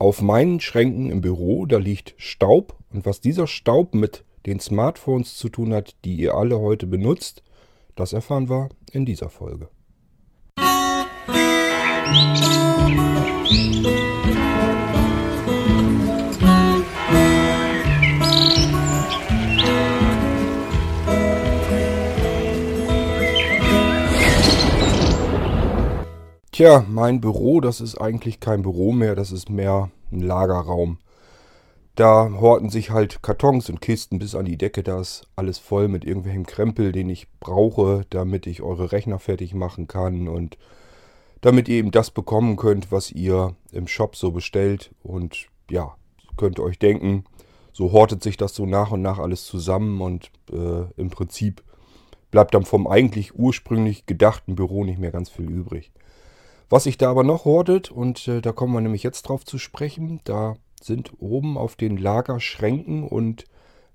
Auf meinen Schränken im Büro, da liegt Staub. Und was dieser Staub mit den Smartphones zu tun hat, die ihr alle heute benutzt, das erfahren wir in dieser Folge. Tja, mein Büro, das ist eigentlich kein Büro mehr, das ist mehr ein Lagerraum. Da horten sich halt Kartons und Kisten bis an die Decke. Da ist alles voll mit irgendwelchem Krempel, den ich brauche, damit ich eure Rechner fertig machen kann und damit ihr eben das bekommen könnt, was ihr im Shop so bestellt. Und ja, könnt ihr euch denken, so hortet sich das so nach und nach alles zusammen und äh, im Prinzip bleibt dann vom eigentlich ursprünglich gedachten Büro nicht mehr ganz viel übrig. Was sich da aber noch hortet, und äh, da kommen wir nämlich jetzt drauf zu sprechen, da sind oben auf den Lagerschränken und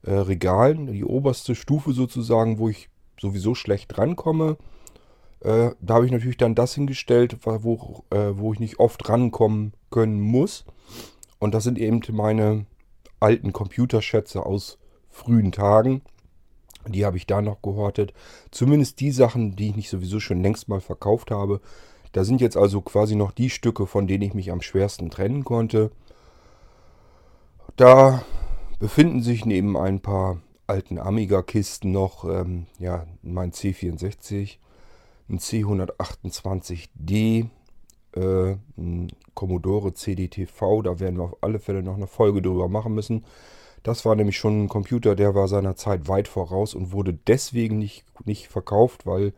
äh, Regalen, die oberste Stufe sozusagen, wo ich sowieso schlecht rankomme. Äh, da habe ich natürlich dann das hingestellt, wo, äh, wo ich nicht oft rankommen können muss. Und das sind eben meine alten Computerschätze aus frühen Tagen. Die habe ich da noch gehortet. Zumindest die Sachen, die ich nicht sowieso schon längst mal verkauft habe. Da sind jetzt also quasi noch die Stücke, von denen ich mich am schwersten trennen konnte. Da befinden sich neben ein paar alten Amiga-Kisten noch ähm, ja, mein C64, ein C128D, äh, ein Commodore CDTV. Da werden wir auf alle Fälle noch eine Folge drüber machen müssen. Das war nämlich schon ein Computer, der war seiner Zeit weit voraus und wurde deswegen nicht, nicht verkauft, weil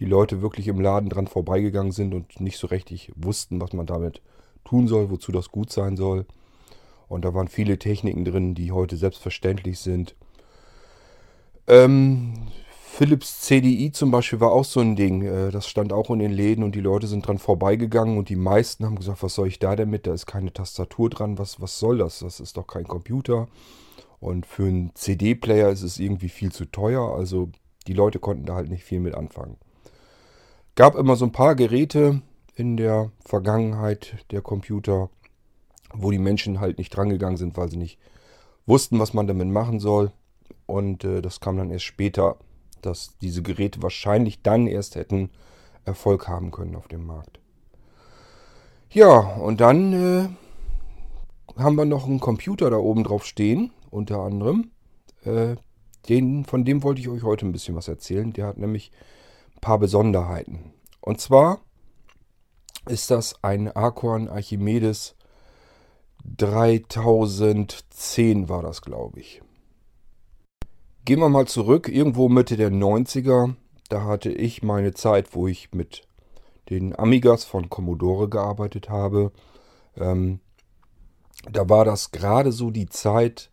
die Leute wirklich im Laden dran vorbeigegangen sind und nicht so richtig wussten, was man damit tun soll, wozu das gut sein soll. Und da waren viele Techniken drin, die heute selbstverständlich sind. Ähm, Philips CDI zum Beispiel war auch so ein Ding. Äh, das stand auch in den Läden und die Leute sind dran vorbeigegangen und die meisten haben gesagt, was soll ich da denn mit? Da ist keine Tastatur dran. Was, was soll das? Das ist doch kein Computer. Und für einen CD-Player ist es irgendwie viel zu teuer. Also die Leute konnten da halt nicht viel mit anfangen. Gab immer so ein paar Geräte in der Vergangenheit der Computer, wo die Menschen halt nicht drangegangen sind, weil sie nicht wussten, was man damit machen soll. Und äh, das kam dann erst später, dass diese Geräte wahrscheinlich dann erst hätten Erfolg haben können auf dem Markt. Ja, und dann äh, haben wir noch einen Computer da oben drauf stehen, unter anderem. Äh, den, von dem wollte ich euch heute ein bisschen was erzählen. Der hat nämlich paar Besonderheiten. Und zwar ist das ein Acorn Archimedes 3010 war das, glaube ich. Gehen wir mal zurück, irgendwo Mitte der 90er, da hatte ich meine Zeit, wo ich mit den Amigas von Commodore gearbeitet habe. Ähm, da war das gerade so die Zeit,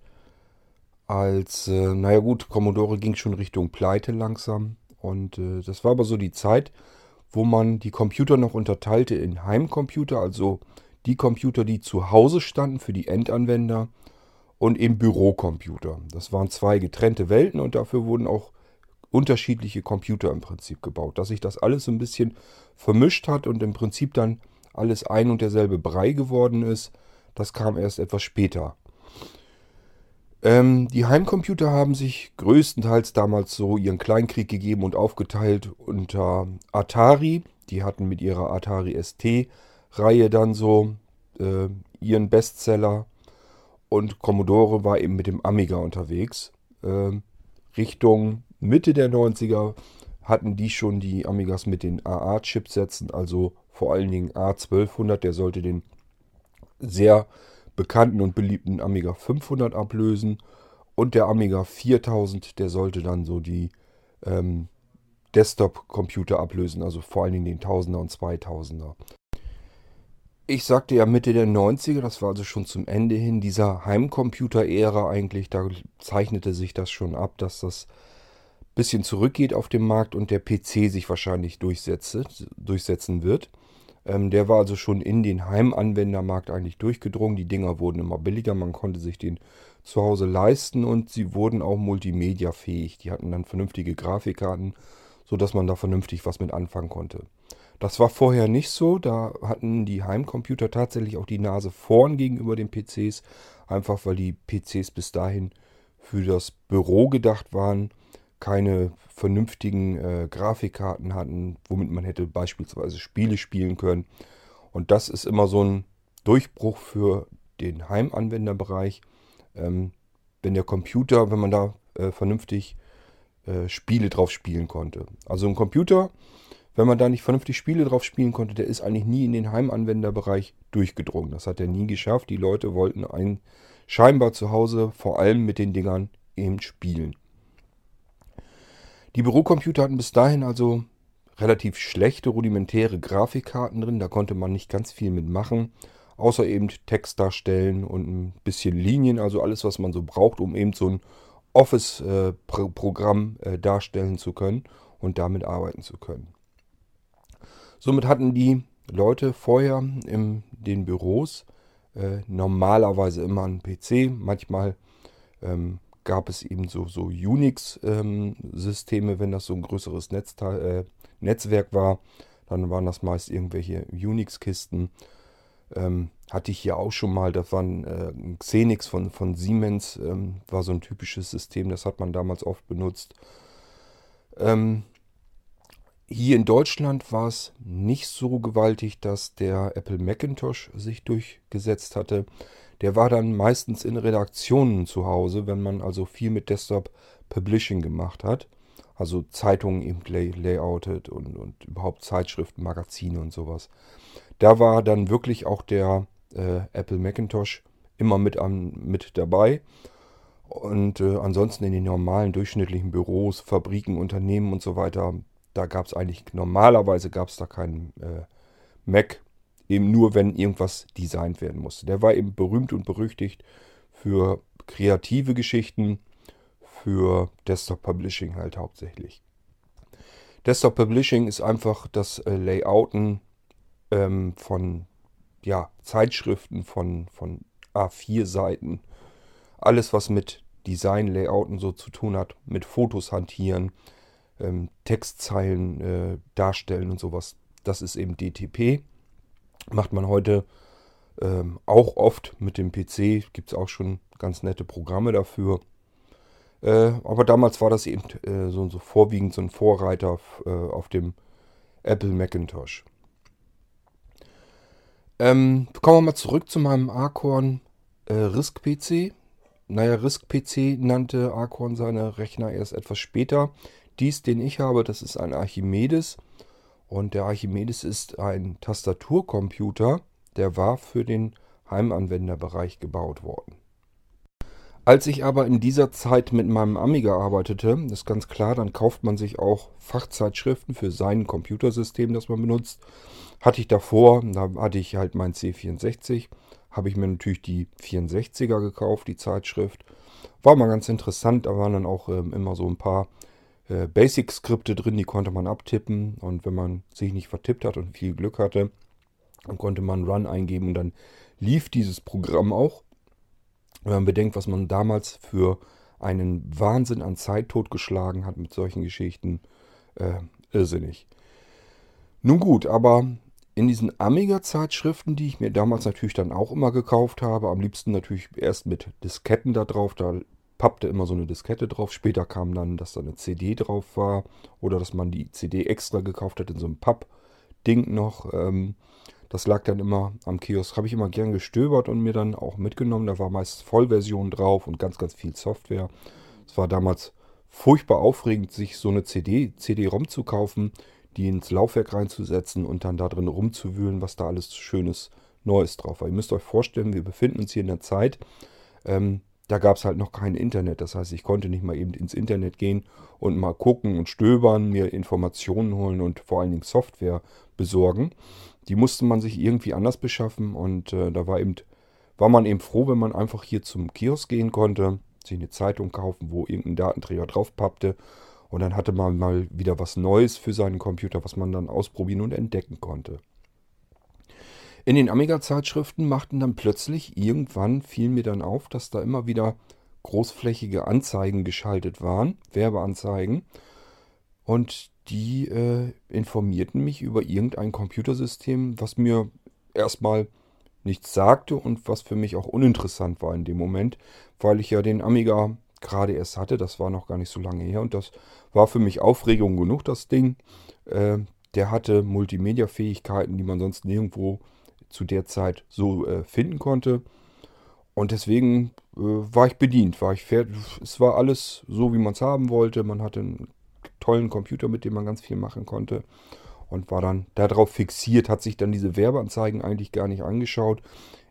als, äh, naja gut, Commodore ging schon Richtung Pleite langsam. Und äh, das war aber so die Zeit, wo man die Computer noch unterteilte in Heimcomputer, also die Computer, die zu Hause standen für die Endanwender und eben Bürocomputer. Das waren zwei getrennte Welten und dafür wurden auch unterschiedliche Computer im Prinzip gebaut. Dass sich das alles so ein bisschen vermischt hat und im Prinzip dann alles ein und derselbe Brei geworden ist, das kam erst etwas später. Ähm, die Heimcomputer haben sich größtenteils damals so ihren Kleinkrieg gegeben und aufgeteilt unter Atari. Die hatten mit ihrer Atari ST Reihe dann so äh, ihren Bestseller. Und Commodore war eben mit dem Amiga unterwegs. Äh, Richtung Mitte der 90er hatten die schon die Amigas mit den AA-Chipsätzen, also vor allen Dingen A1200, der sollte den sehr bekannten und beliebten Amiga 500 ablösen. Und der Amiga 4000, der sollte dann so die ähm, Desktop-Computer ablösen, also vor allen Dingen den 1000er und 2000er. Ich sagte ja Mitte der 90er, das war also schon zum Ende hin dieser Heimcomputer-Ära eigentlich. Da zeichnete sich das schon ab, dass das bisschen zurückgeht auf dem Markt und der PC sich wahrscheinlich durchsetzen wird. Ähm, der war also schon in den Heimanwendermarkt eigentlich durchgedrungen. Die Dinger wurden immer billiger, man konnte sich den zu Hause leisten und sie wurden auch multimediafähig. Die hatten dann vernünftige Grafikkarten, sodass man da vernünftig was mit anfangen konnte. Das war vorher nicht so. Da hatten die Heimcomputer tatsächlich auch die Nase vorn gegenüber den PCs. Einfach weil die PCs bis dahin für das Büro gedacht waren, keine vernünftigen äh, Grafikkarten hatten, womit man hätte beispielsweise Spiele spielen können. Und das ist immer so ein Durchbruch für den Heimanwenderbereich. Ähm, wenn der Computer, wenn man da äh, vernünftig äh, Spiele drauf spielen konnte. Also ein Computer, wenn man da nicht vernünftig Spiele drauf spielen konnte, der ist eigentlich nie in den Heimanwenderbereich durchgedrungen. Das hat er nie geschafft. Die Leute wollten ein, scheinbar zu Hause vor allem mit den Dingern eben spielen. Die Bürocomputer hatten bis dahin also relativ schlechte rudimentäre Grafikkarten drin. Da konnte man nicht ganz viel mitmachen. Außer eben Text darstellen und ein bisschen Linien. Also alles, was man so braucht, um eben so ein Office-Programm äh, darstellen zu können und damit arbeiten zu können. Somit hatten die Leute vorher in den Büros äh, normalerweise immer einen PC. Manchmal ähm, gab es eben so, so Unix-Systeme, ähm, wenn das so ein größeres Netzteil, äh, Netzwerk war. Dann waren das meist irgendwelche Unix-Kisten. Ähm, hatte ich hier auch schon mal, das war ein äh, Xenix von, von Siemens, ähm, war so ein typisches System, das hat man damals oft benutzt. Ähm, hier in Deutschland war es nicht so gewaltig, dass der Apple Macintosh sich durchgesetzt hatte. Der war dann meistens in Redaktionen zu Hause, wenn man also viel mit Desktop Publishing gemacht hat. Also Zeitungen eben lay layoutet und, und überhaupt Zeitschriften, Magazine und sowas. Da war dann wirklich auch der äh, Apple Macintosh immer mit, an, mit dabei. Und äh, ansonsten in den normalen durchschnittlichen Büros, Fabriken, Unternehmen und so weiter da gab es eigentlich, normalerweise gab es da keinen äh, Mac, eben nur wenn irgendwas designt werden musste. Der war eben berühmt und berüchtigt für kreative Geschichten, für Desktop Publishing halt hauptsächlich. Desktop Publishing ist einfach das äh, Layouten ähm, von ja, Zeitschriften, von, von A4-Seiten. Alles, was mit Design, Layouten so zu tun hat, mit Fotos hantieren, ähm, Textzeilen äh, darstellen und sowas. Das ist eben DTP. Macht man heute ähm, auch oft mit dem PC. Gibt es auch schon ganz nette Programme dafür. Äh, aber damals war das eben äh, so, so, vorwiegend so ein Vorreiter äh, auf dem Apple Macintosh. Ähm, kommen wir mal zurück zu meinem Acorn äh, RISC-PC. Naja, RISC-PC nannte Acorn seine Rechner erst etwas später. Dies, den ich habe, das ist ein Archimedes. Und der Archimedes ist ein Tastaturcomputer, der war für den Heimanwenderbereich gebaut worden. Als ich aber in dieser Zeit mit meinem Amiga arbeitete, ist ganz klar, dann kauft man sich auch Fachzeitschriften für sein Computersystem, das man benutzt. Hatte ich davor, da hatte ich halt mein C64, habe ich mir natürlich die 64er gekauft, die Zeitschrift. War mal ganz interessant, da waren dann auch ähm, immer so ein paar Basic-Skripte drin, die konnte man abtippen. Und wenn man sich nicht vertippt hat und viel Glück hatte, dann konnte man Run eingeben und dann lief dieses Programm auch. Wenn man bedenkt, was man damals für einen Wahnsinn an Zeit totgeschlagen hat mit solchen Geschichten, äh, irrsinnig. Nun gut, aber in diesen Amiga-Zeitschriften, die ich mir damals natürlich dann auch immer gekauft habe, am liebsten natürlich erst mit Disketten da drauf, da pappte immer so eine Diskette drauf. Später kam dann, dass da eine CD drauf war oder dass man die CD extra gekauft hat in so einem Papp-Ding noch. Ähm, das lag dann immer am Kiosk. Habe ich immer gern gestöbert und mir dann auch mitgenommen. Da war meist Vollversion drauf und ganz, ganz viel Software. Es war damals furchtbar aufregend, sich so eine CD, CD-ROM zu kaufen, die ins Laufwerk reinzusetzen und dann da drin rumzuwühlen, was da alles Schönes Neues drauf war. Ihr müsst euch vorstellen, wir befinden uns hier in der Zeit, ähm, da gab es halt noch kein Internet. Das heißt, ich konnte nicht mal eben ins Internet gehen und mal gucken und stöbern, mir Informationen holen und vor allen Dingen Software besorgen. Die musste man sich irgendwie anders beschaffen und äh, da war eben, war man eben froh, wenn man einfach hier zum Kiosk gehen konnte, sich eine Zeitung kaufen, wo irgendein Datenträger draufpappte und dann hatte man mal wieder was Neues für seinen Computer, was man dann ausprobieren und entdecken konnte. In den Amiga-Zeitschriften machten dann plötzlich, irgendwann fiel mir dann auf, dass da immer wieder großflächige Anzeigen geschaltet waren, Werbeanzeigen. Und die äh, informierten mich über irgendein Computersystem, was mir erstmal nichts sagte und was für mich auch uninteressant war in dem Moment, weil ich ja den Amiga gerade erst hatte. Das war noch gar nicht so lange her und das war für mich Aufregung genug, das Ding. Äh, der hatte Multimedia-Fähigkeiten, die man sonst nirgendwo zu der Zeit so äh, finden konnte. Und deswegen äh, war ich bedient, war ich fertig. Es war alles so, wie man es haben wollte. Man hatte einen tollen Computer, mit dem man ganz viel machen konnte. Und war dann darauf fixiert, hat sich dann diese Werbeanzeigen eigentlich gar nicht angeschaut.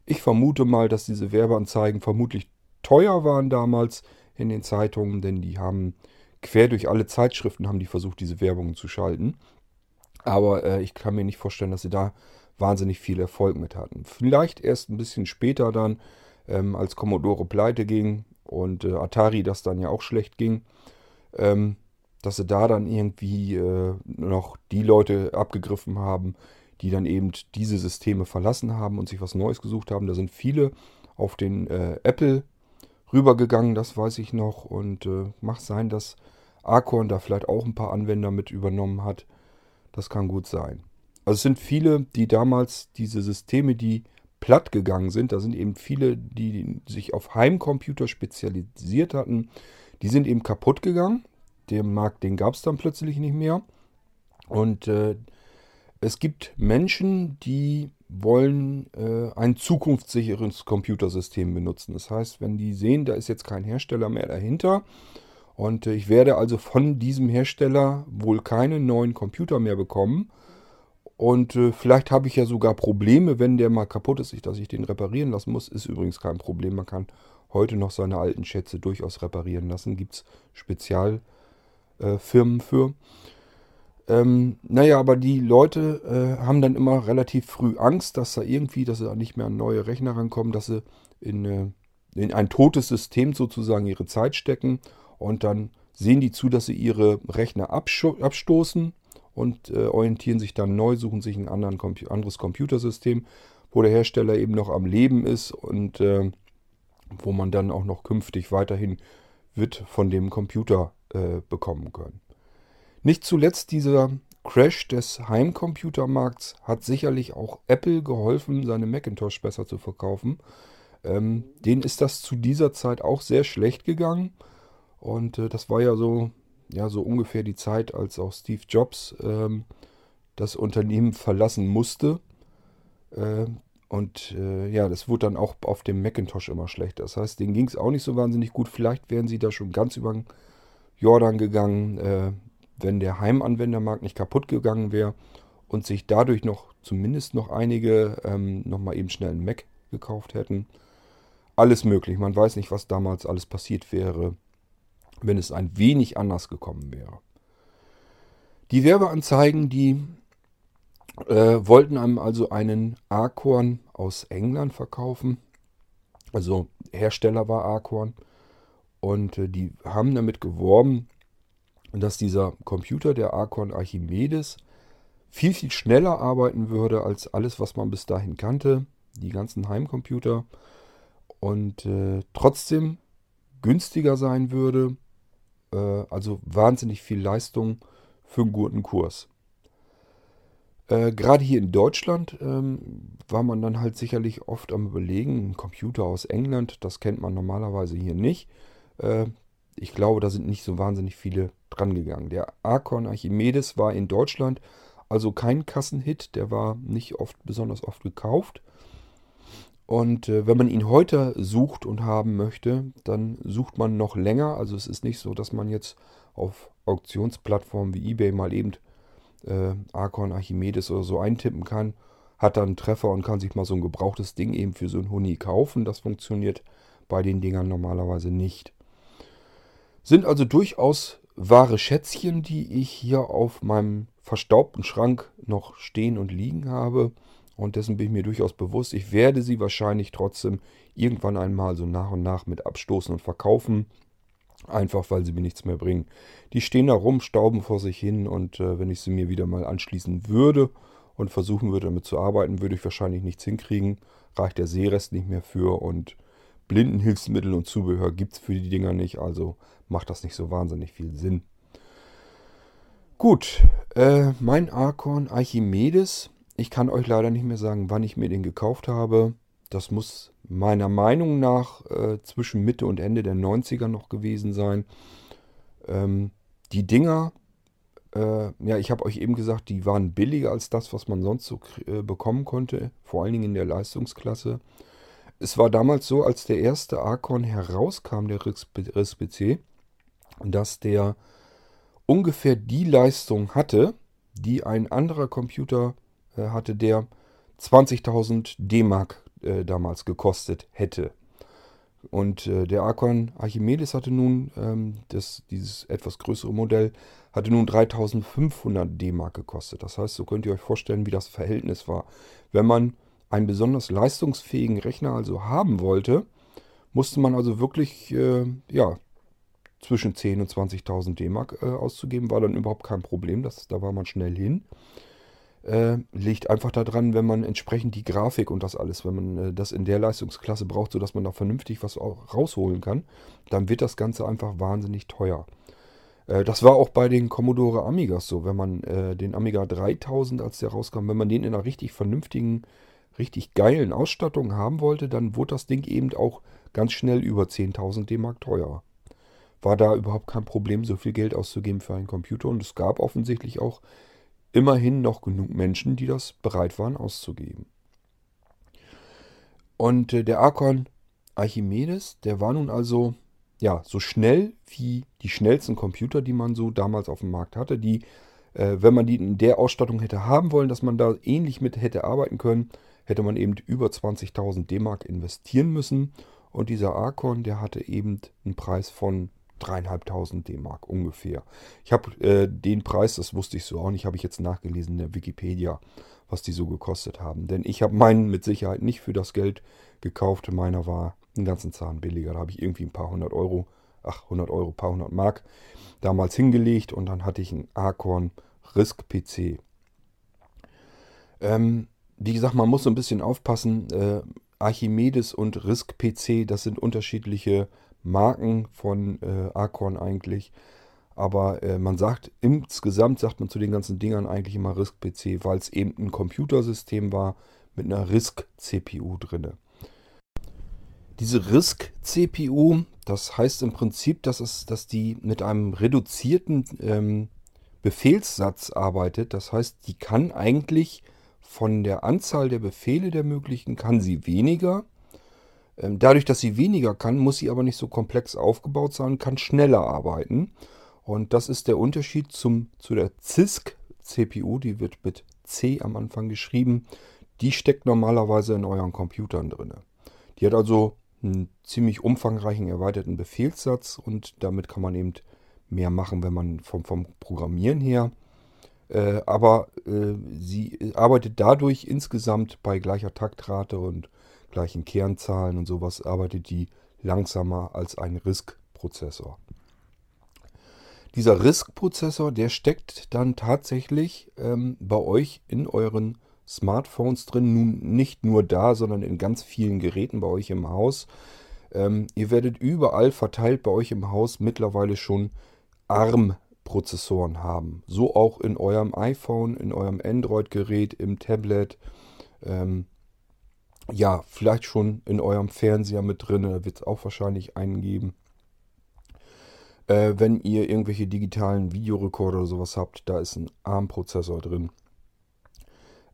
Ich vermute mal, dass diese Werbeanzeigen vermutlich teuer waren damals in den Zeitungen, denn die haben quer durch alle Zeitschriften haben die versucht, diese Werbung zu schalten. Aber äh, ich kann mir nicht vorstellen, dass sie da wahnsinnig viel Erfolg mit hatten. Vielleicht erst ein bisschen später dann, ähm, als Commodore pleite ging und äh, Atari das dann ja auch schlecht ging, ähm, dass sie da dann irgendwie äh, noch die Leute abgegriffen haben, die dann eben diese Systeme verlassen haben und sich was Neues gesucht haben. Da sind viele auf den äh, Apple rübergegangen, das weiß ich noch. Und äh, mag sein, dass Acorn da vielleicht auch ein paar Anwender mit übernommen hat. Das kann gut sein. Also es sind viele, die damals diese Systeme, die platt gegangen sind, da sind eben viele, die sich auf Heimcomputer spezialisiert hatten, die sind eben kaputt gegangen. Den Markt, den gab es dann plötzlich nicht mehr. Und äh, es gibt Menschen, die wollen äh, ein zukunftssicheres Computersystem benutzen. Das heißt, wenn die sehen, da ist jetzt kein Hersteller mehr dahinter und äh, ich werde also von diesem Hersteller wohl keinen neuen Computer mehr bekommen, und äh, vielleicht habe ich ja sogar Probleme, wenn der mal kaputt ist, dass ich den reparieren lassen muss. Ist übrigens kein Problem. Man kann heute noch seine alten Schätze durchaus reparieren lassen. Gibt es Spezialfirmen äh, für. Ähm, naja, aber die Leute äh, haben dann immer relativ früh Angst, dass da irgendwie, dass sie nicht mehr an neue Rechner rankommen, dass sie in, äh, in ein totes System sozusagen ihre Zeit stecken und dann sehen die zu, dass sie ihre Rechner abstoßen und äh, orientieren sich dann neu, suchen sich ein anderen, anderes Computersystem, wo der Hersteller eben noch am Leben ist und äh, wo man dann auch noch künftig weiterhin wird von dem Computer äh, bekommen können. Nicht zuletzt dieser Crash des Heimcomputermarkts hat sicherlich auch Apple geholfen, seine Macintosh besser zu verkaufen. Ähm, denen ist das zu dieser Zeit auch sehr schlecht gegangen. Und äh, das war ja so ja so ungefähr die Zeit, als auch Steve Jobs ähm, das Unternehmen verlassen musste. Äh, und äh, ja, das wurde dann auch auf dem Macintosh immer schlechter. Das heißt, denen ging es auch nicht so wahnsinnig gut. Vielleicht wären sie da schon ganz über den Jordan gegangen, äh, wenn der Heimanwendermarkt nicht kaputt gegangen wäre und sich dadurch noch zumindest noch einige ähm, nochmal eben schnell einen Mac gekauft hätten. Alles möglich. Man weiß nicht, was damals alles passiert wäre wenn es ein wenig anders gekommen wäre. Die Werbeanzeigen, die äh, wollten einem also einen Acorn aus England verkaufen. Also Hersteller war Acorn. Und äh, die haben damit geworben, dass dieser Computer, der Acorn Archimedes, viel, viel schneller arbeiten würde als alles, was man bis dahin kannte. Die ganzen Heimcomputer. Und äh, trotzdem günstiger sein würde also wahnsinnig viel Leistung für einen guten Kurs. Äh, Gerade hier in Deutschland ähm, war man dann halt sicherlich oft am Überlegen, ein Computer aus England, das kennt man normalerweise hier nicht. Äh, ich glaube, da sind nicht so wahnsinnig viele dran gegangen. Der Archon Archimedes war in Deutschland also kein Kassenhit, der war nicht oft besonders oft gekauft. Und äh, wenn man ihn heute sucht und haben möchte, dann sucht man noch länger. Also es ist nicht so, dass man jetzt auf Auktionsplattformen wie eBay mal eben äh, Archon Archimedes oder so eintippen kann, hat dann einen Treffer und kann sich mal so ein gebrauchtes Ding eben für so ein Huni kaufen. Das funktioniert bei den Dingern normalerweise nicht. Sind also durchaus wahre Schätzchen, die ich hier auf meinem verstaubten Schrank noch stehen und liegen habe. Und dessen bin ich mir durchaus bewusst. Ich werde sie wahrscheinlich trotzdem irgendwann einmal so nach und nach mit abstoßen und verkaufen. Einfach weil sie mir nichts mehr bringen. Die stehen da rum, stauben vor sich hin und äh, wenn ich sie mir wieder mal anschließen würde und versuchen würde damit zu arbeiten, würde ich wahrscheinlich nichts hinkriegen. Reicht der Seerest nicht mehr für und Blindenhilfsmittel und Zubehör gibt es für die Dinger nicht, also macht das nicht so wahnsinnig viel Sinn. Gut, äh, mein Archon Archimedes. Ich kann euch leider nicht mehr sagen, wann ich mir den gekauft habe. Das muss meiner Meinung nach äh, zwischen Mitte und Ende der 90er noch gewesen sein. Ähm, die Dinger, äh, ja, ich habe euch eben gesagt, die waren billiger als das, was man sonst so äh, bekommen konnte, vor allen Dingen in der Leistungsklasse. Es war damals so, als der erste Archon herauskam, der RIS-PC, dass der ungefähr die Leistung hatte, die ein anderer Computer hatte, der 20.000 D-Mark äh, damals gekostet hätte. Und äh, der Archon Archimedes hatte nun, ähm, das, dieses etwas größere Modell, hatte nun 3500 D-Mark gekostet. Das heißt, so könnt ihr euch vorstellen, wie das Verhältnis war. Wenn man einen besonders leistungsfähigen Rechner also haben wollte, musste man also wirklich äh, ja, zwischen 10.000 und 20.000 D-Mark äh, auszugeben. War dann überhaupt kein Problem, das, da war man schnell hin. Äh, liegt einfach daran, wenn man entsprechend die Grafik und das alles, wenn man äh, das in der Leistungsklasse braucht, sodass man da vernünftig was rausholen kann, dann wird das Ganze einfach wahnsinnig teuer. Äh, das war auch bei den Commodore Amigas so, wenn man äh, den Amiga 3000, als der rauskam, wenn man den in einer richtig vernünftigen, richtig geilen Ausstattung haben wollte, dann wurde das Ding eben auch ganz schnell über 10.000 D-Mark teuer. War da überhaupt kein Problem, so viel Geld auszugeben für einen Computer und es gab offensichtlich auch immerhin noch genug Menschen, die das bereit waren auszugeben. Und äh, der Archon Archimedes, der war nun also ja so schnell wie die schnellsten Computer, die man so damals auf dem Markt hatte, die, äh, wenn man die in der Ausstattung hätte haben wollen, dass man da ähnlich mit hätte arbeiten können, hätte man eben über 20.000 D-Mark investieren müssen. Und dieser Archon, der hatte eben einen Preis von dreieinhalbtausend D-Mark ungefähr. Ich habe äh, den Preis, das wusste ich so auch nicht, habe ich jetzt nachgelesen in der Wikipedia, was die so gekostet haben. Denn ich habe meinen mit Sicherheit nicht für das Geld gekauft. Meiner war einen ganzen Zahn billiger. Da habe ich irgendwie ein paar hundert Euro, ach 100 Euro, paar hundert Mark damals hingelegt und dann hatte ich einen Acorn Risk PC. Ähm, wie gesagt, man muss so ein bisschen aufpassen. Äh, Archimedes und Risk PC, das sind unterschiedliche Marken von äh, Acorn eigentlich. Aber äh, man sagt, insgesamt sagt man zu den ganzen Dingern eigentlich immer RISC-PC, weil es eben ein Computersystem war mit einer RISC-CPU drin. Diese RISC-CPU, das heißt im Prinzip, dass, es, dass die mit einem reduzierten ähm, Befehlssatz arbeitet. Das heißt, die kann eigentlich von der Anzahl der Befehle der möglichen, kann sie weniger dadurch, dass sie weniger kann, muss sie aber nicht so komplex aufgebaut sein, kann schneller arbeiten. Und das ist der Unterschied zum, zu der CISC-CPU, die wird mit C am Anfang geschrieben. Die steckt normalerweise in euren Computern drin. Die hat also einen ziemlich umfangreichen erweiterten Befehlssatz und damit kann man eben mehr machen, wenn man vom, vom Programmieren her. Äh, aber äh, sie arbeitet dadurch insgesamt bei gleicher Taktrate und gleichen Kernzahlen und sowas arbeitet die langsamer als ein RISC-Prozessor. Dieser RISC-Prozessor, der steckt dann tatsächlich ähm, bei euch in euren Smartphones drin. Nun nicht nur da, sondern in ganz vielen Geräten bei euch im Haus. Ähm, ihr werdet überall verteilt bei euch im Haus mittlerweile schon ARM-Prozessoren haben. So auch in eurem iPhone, in eurem Android-Gerät, im Tablet. Ähm, ja, vielleicht schon in eurem Fernseher mit drin, da wird es auch wahrscheinlich einen geben. Äh, wenn ihr irgendwelche digitalen Videorekorder oder sowas habt, da ist ein ARM-Prozessor drin.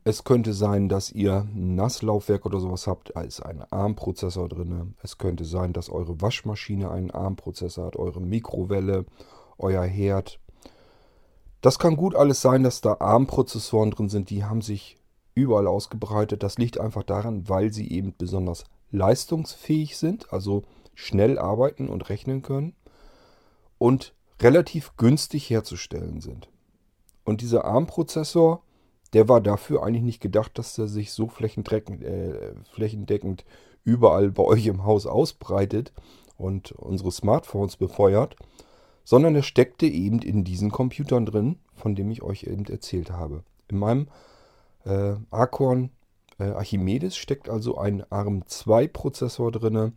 Es könnte sein, dass ihr ein Nasslaufwerk oder sowas habt, da ist ein ARM-Prozessor drin. Es könnte sein, dass eure Waschmaschine einen ARM-Prozessor hat, eure Mikrowelle, euer Herd. Das kann gut alles sein, dass da ARM-Prozessoren drin sind, die haben sich überall ausgebreitet. Das liegt einfach daran, weil sie eben besonders leistungsfähig sind, also schnell arbeiten und rechnen können und relativ günstig herzustellen sind. Und dieser ARM-Prozessor, der war dafür eigentlich nicht gedacht, dass er sich so flächendeckend, äh, flächendeckend überall bei euch im Haus ausbreitet und unsere Smartphones befeuert, sondern er steckte eben in diesen Computern drin, von dem ich euch eben erzählt habe. In meinem äh, Acorn äh, Archimedes steckt also ein ARM2-Prozessor drin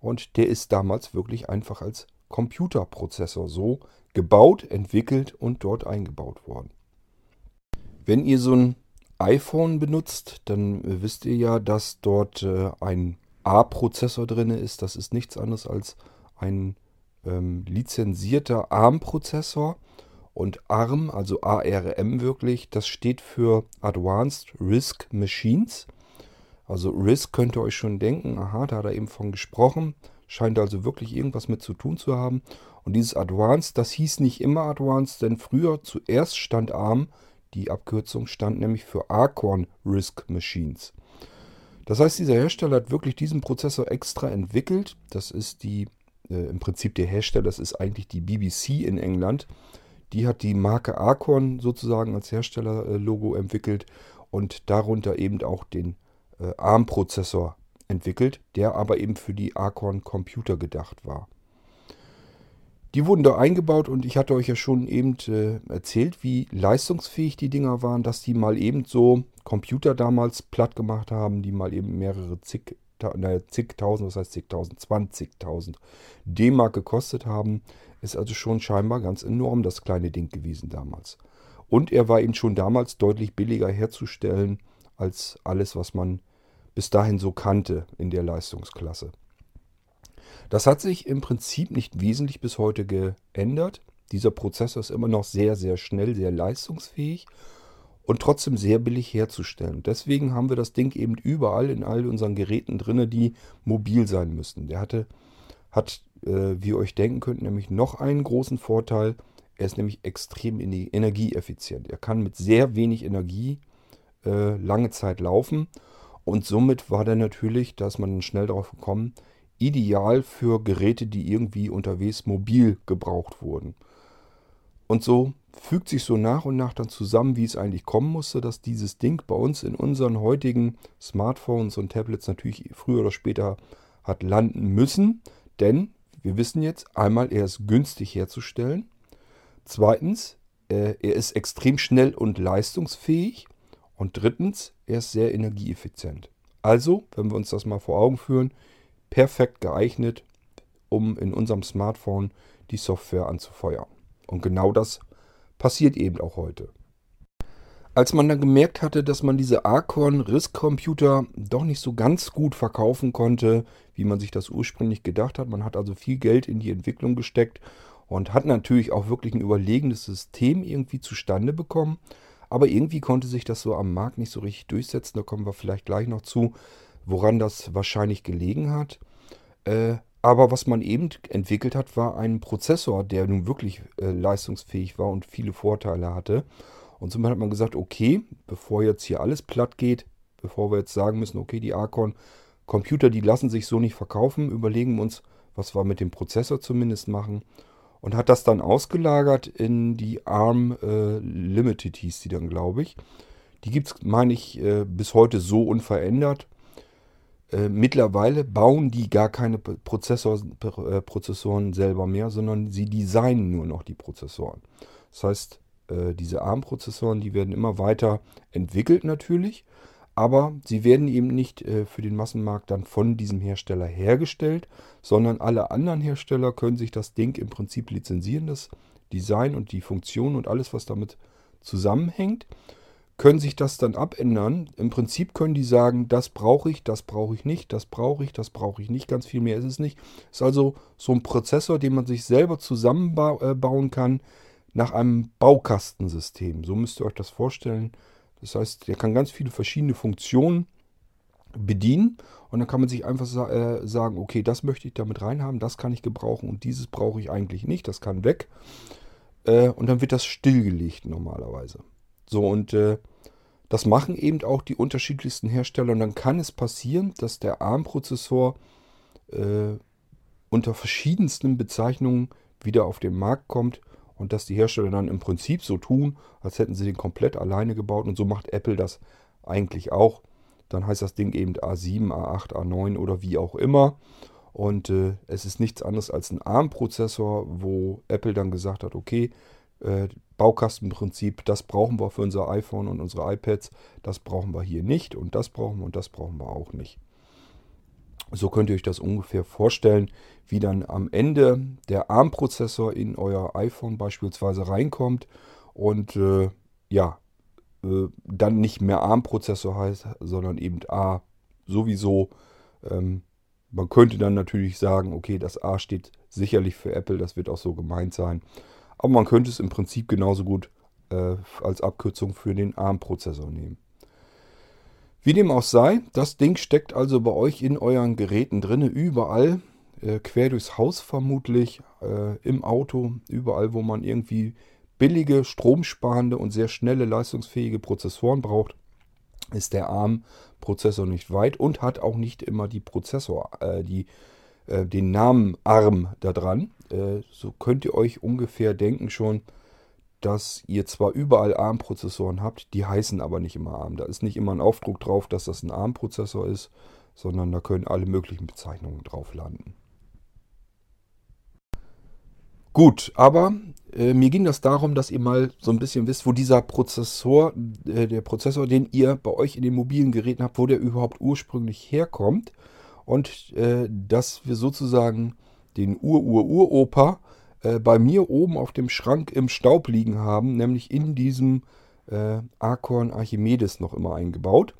und der ist damals wirklich einfach als Computerprozessor so gebaut, entwickelt und dort eingebaut worden. Wenn ihr so ein iPhone benutzt, dann wisst ihr ja, dass dort äh, ein A-Prozessor drin ist. Das ist nichts anderes als ein ähm, lizenzierter ARM-Prozessor. Und ARM, also ARM wirklich, das steht für Advanced Risk Machines. Also RISC könnt ihr euch schon denken, aha, da hat er eben von gesprochen. Scheint also wirklich irgendwas mit zu tun zu haben. Und dieses Advanced, das hieß nicht immer Advanced, denn früher zuerst stand ARM, die Abkürzung stand nämlich für Archon RISC Machines. Das heißt, dieser Hersteller hat wirklich diesen Prozessor extra entwickelt. Das ist die, äh, im Prinzip der Hersteller, das ist eigentlich die BBC in England. Die hat die Marke Archon sozusagen als Herstellerlogo entwickelt und darunter eben auch den äh, ARM-Prozessor entwickelt, der aber eben für die Archon Computer gedacht war. Die wurden da eingebaut und ich hatte euch ja schon eben äh, erzählt, wie leistungsfähig die Dinger waren, dass die mal eben so Computer damals platt gemacht haben, die mal eben mehrere zig, naja, zigtausend, was heißt zigtausend, zwanzigtausend D-Mark gekostet haben. Ist also schon scheinbar ganz enorm das kleine Ding gewesen damals. Und er war eben schon damals deutlich billiger herzustellen als alles, was man bis dahin so kannte in der Leistungsklasse. Das hat sich im Prinzip nicht wesentlich bis heute geändert. Dieser Prozessor ist immer noch sehr, sehr schnell, sehr leistungsfähig und trotzdem sehr billig herzustellen. Deswegen haben wir das Ding eben überall in all unseren Geräten drin, die mobil sein müssen. Der hatte, hat, äh, wie ihr euch denken könnt, nämlich noch einen großen Vorteil. Er ist nämlich extrem energieeffizient. Er kann mit sehr wenig Energie äh, lange Zeit laufen und somit war der natürlich, da ist man schnell darauf gekommen, ideal für Geräte, die irgendwie unterwegs mobil gebraucht wurden. Und so fügt sich so nach und nach dann zusammen, wie es eigentlich kommen musste, dass dieses Ding bei uns in unseren heutigen Smartphones und Tablets natürlich früher oder später hat landen müssen. Denn wir wissen jetzt einmal, er ist günstig herzustellen. Zweitens, äh, er ist extrem schnell und leistungsfähig. Und drittens, er ist sehr energieeffizient. Also, wenn wir uns das mal vor Augen führen, perfekt geeignet, um in unserem Smartphone die Software anzufeuern. Und genau das passiert eben auch heute. Als man dann gemerkt hatte, dass man diese Archon RISC-Computer doch nicht so ganz gut verkaufen konnte, wie man sich das ursprünglich gedacht hat, man hat also viel Geld in die Entwicklung gesteckt und hat natürlich auch wirklich ein überlegenes System irgendwie zustande bekommen, aber irgendwie konnte sich das so am Markt nicht so richtig durchsetzen. Da kommen wir vielleicht gleich noch zu, woran das wahrscheinlich gelegen hat. Äh, aber was man eben entwickelt hat, war ein Prozessor, der nun wirklich äh, leistungsfähig war und viele Vorteile hatte. Und somit hat man gesagt, okay, bevor jetzt hier alles platt geht, bevor wir jetzt sagen müssen, okay, die Archon Computer, die lassen sich so nicht verkaufen, überlegen wir uns, was wir mit dem Prozessor zumindest machen und hat das dann ausgelagert in die ARM äh, Limited, hieß die dann, glaube ich. Die gibt es, meine ich, äh, bis heute so unverändert. Äh, mittlerweile bauen die gar keine Prozessor, äh, Prozessoren selber mehr, sondern sie designen nur noch die Prozessoren. Das heißt, äh, diese ARM-Prozessoren, die werden immer weiter entwickelt natürlich aber sie werden eben nicht für den Massenmarkt dann von diesem Hersteller hergestellt, sondern alle anderen Hersteller können sich das Ding im Prinzip lizenzieren, das Design und die Funktion und alles, was damit zusammenhängt, können sich das dann abändern. Im Prinzip können die sagen, das brauche ich, das brauche ich nicht, das brauche ich, das brauche ich nicht, ganz viel mehr ist es nicht. Ist also so ein Prozessor, den man sich selber zusammenbauen äh, kann nach einem Baukastensystem. So müsst ihr euch das vorstellen. Das heißt, der kann ganz viele verschiedene Funktionen bedienen und dann kann man sich einfach äh, sagen, okay, das möchte ich damit reinhaben, das kann ich gebrauchen und dieses brauche ich eigentlich nicht, das kann weg. Äh, und dann wird das stillgelegt normalerweise. So und äh, das machen eben auch die unterschiedlichsten Hersteller und dann kann es passieren, dass der ARM-Prozessor äh, unter verschiedensten Bezeichnungen wieder auf den Markt kommt und dass die Hersteller dann im Prinzip so tun, als hätten sie den komplett alleine gebaut und so macht Apple das eigentlich auch. Dann heißt das Ding eben A7, A8, A9 oder wie auch immer. Und äh, es ist nichts anderes als ein ARM-Prozessor, wo Apple dann gesagt hat, okay, äh, Baukastenprinzip, das brauchen wir für unser iPhone und unsere iPads, das brauchen wir hier nicht und das brauchen wir und das brauchen wir auch nicht. So könnt ihr euch das ungefähr vorstellen, wie dann am Ende der ARM-Prozessor in euer iPhone beispielsweise reinkommt und äh, ja, äh, dann nicht mehr ARM-Prozessor heißt, sondern eben A sowieso. Ähm, man könnte dann natürlich sagen, okay, das A steht sicherlich für Apple, das wird auch so gemeint sein. Aber man könnte es im Prinzip genauso gut äh, als Abkürzung für den ARM-Prozessor nehmen. Wie dem auch sei, das Ding steckt also bei euch in euren Geräten drinne, überall, äh, quer durchs Haus vermutlich, äh, im Auto, überall, wo man irgendwie billige, stromsparende und sehr schnelle, leistungsfähige Prozessoren braucht, ist der ARM-Prozessor nicht weit und hat auch nicht immer die Prozessor, äh, die, äh, den Namen ARM da dran. Äh, so könnt ihr euch ungefähr denken schon, dass ihr zwar überall ARM-Prozessoren habt, die heißen aber nicht immer ARM. Da ist nicht immer ein Aufdruck drauf, dass das ein ARM-Prozessor ist, sondern da können alle möglichen Bezeichnungen drauf landen. Gut, aber äh, mir ging das darum, dass ihr mal so ein bisschen wisst, wo dieser Prozessor, äh, der Prozessor, den ihr bei euch in den mobilen Geräten habt, wo der überhaupt ursprünglich herkommt. Und äh, dass wir sozusagen den Ur-Ur-Uropa äh, bei mir oben auf dem Schrank im Staub liegen haben, nämlich in diesem äh, Acorn Archimedes noch immer eingebaut.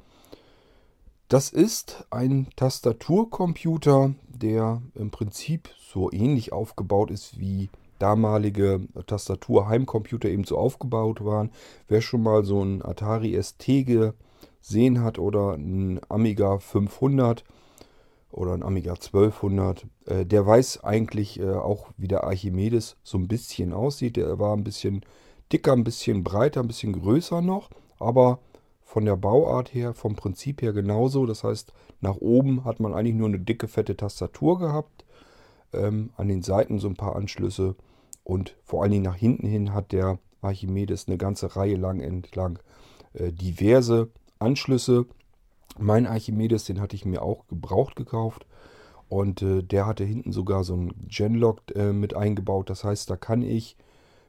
Das ist ein Tastaturcomputer, der im Prinzip so ähnlich aufgebaut ist wie damalige Tastatur-Heimcomputer eben so aufgebaut waren. Wer schon mal so ein Atari ST gesehen hat oder ein Amiga 500, oder ein Amiga 1200. Äh, der weiß eigentlich äh, auch, wie der Archimedes so ein bisschen aussieht. Der war ein bisschen dicker, ein bisschen breiter, ein bisschen größer noch, aber von der Bauart her, vom Prinzip her genauso. Das heißt, nach oben hat man eigentlich nur eine dicke, fette Tastatur gehabt. Ähm, an den Seiten so ein paar Anschlüsse und vor allen Dingen nach hinten hin hat der Archimedes eine ganze Reihe lang entlang äh, diverse Anschlüsse mein Archimedes, den hatte ich mir auch gebraucht gekauft. Und äh, der hatte hinten sogar so ein Genlock äh, mit eingebaut. Das heißt, da kann ich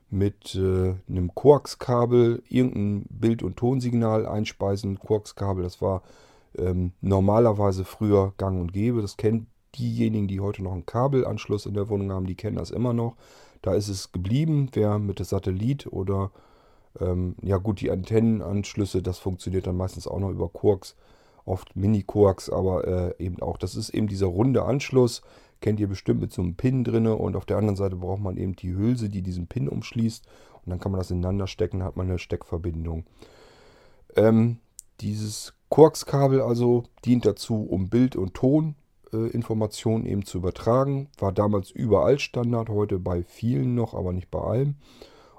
mit äh, einem Koax-Kabel irgendein Bild- und Tonsignal einspeisen. Koax-Kabel, das war ähm, normalerweise früher gang und gäbe. Das kennen diejenigen, die heute noch einen Kabelanschluss in der Wohnung haben, die kennen das immer noch. Da ist es geblieben. Wer mit dem Satellit oder ähm, ja gut, die Antennenanschlüsse, das funktioniert dann meistens auch noch über Koax oft Mini-Koax, aber äh, eben auch. Das ist eben dieser runde Anschluss, kennt ihr bestimmt mit so einem Pin drin und auf der anderen Seite braucht man eben die Hülse, die diesen Pin umschließt und dann kann man das ineinander stecken, hat man eine Steckverbindung. Ähm, dieses Koax-Kabel also dient dazu, um Bild- und Toninformationen eben zu übertragen. War damals überall Standard, heute bei vielen noch, aber nicht bei allem.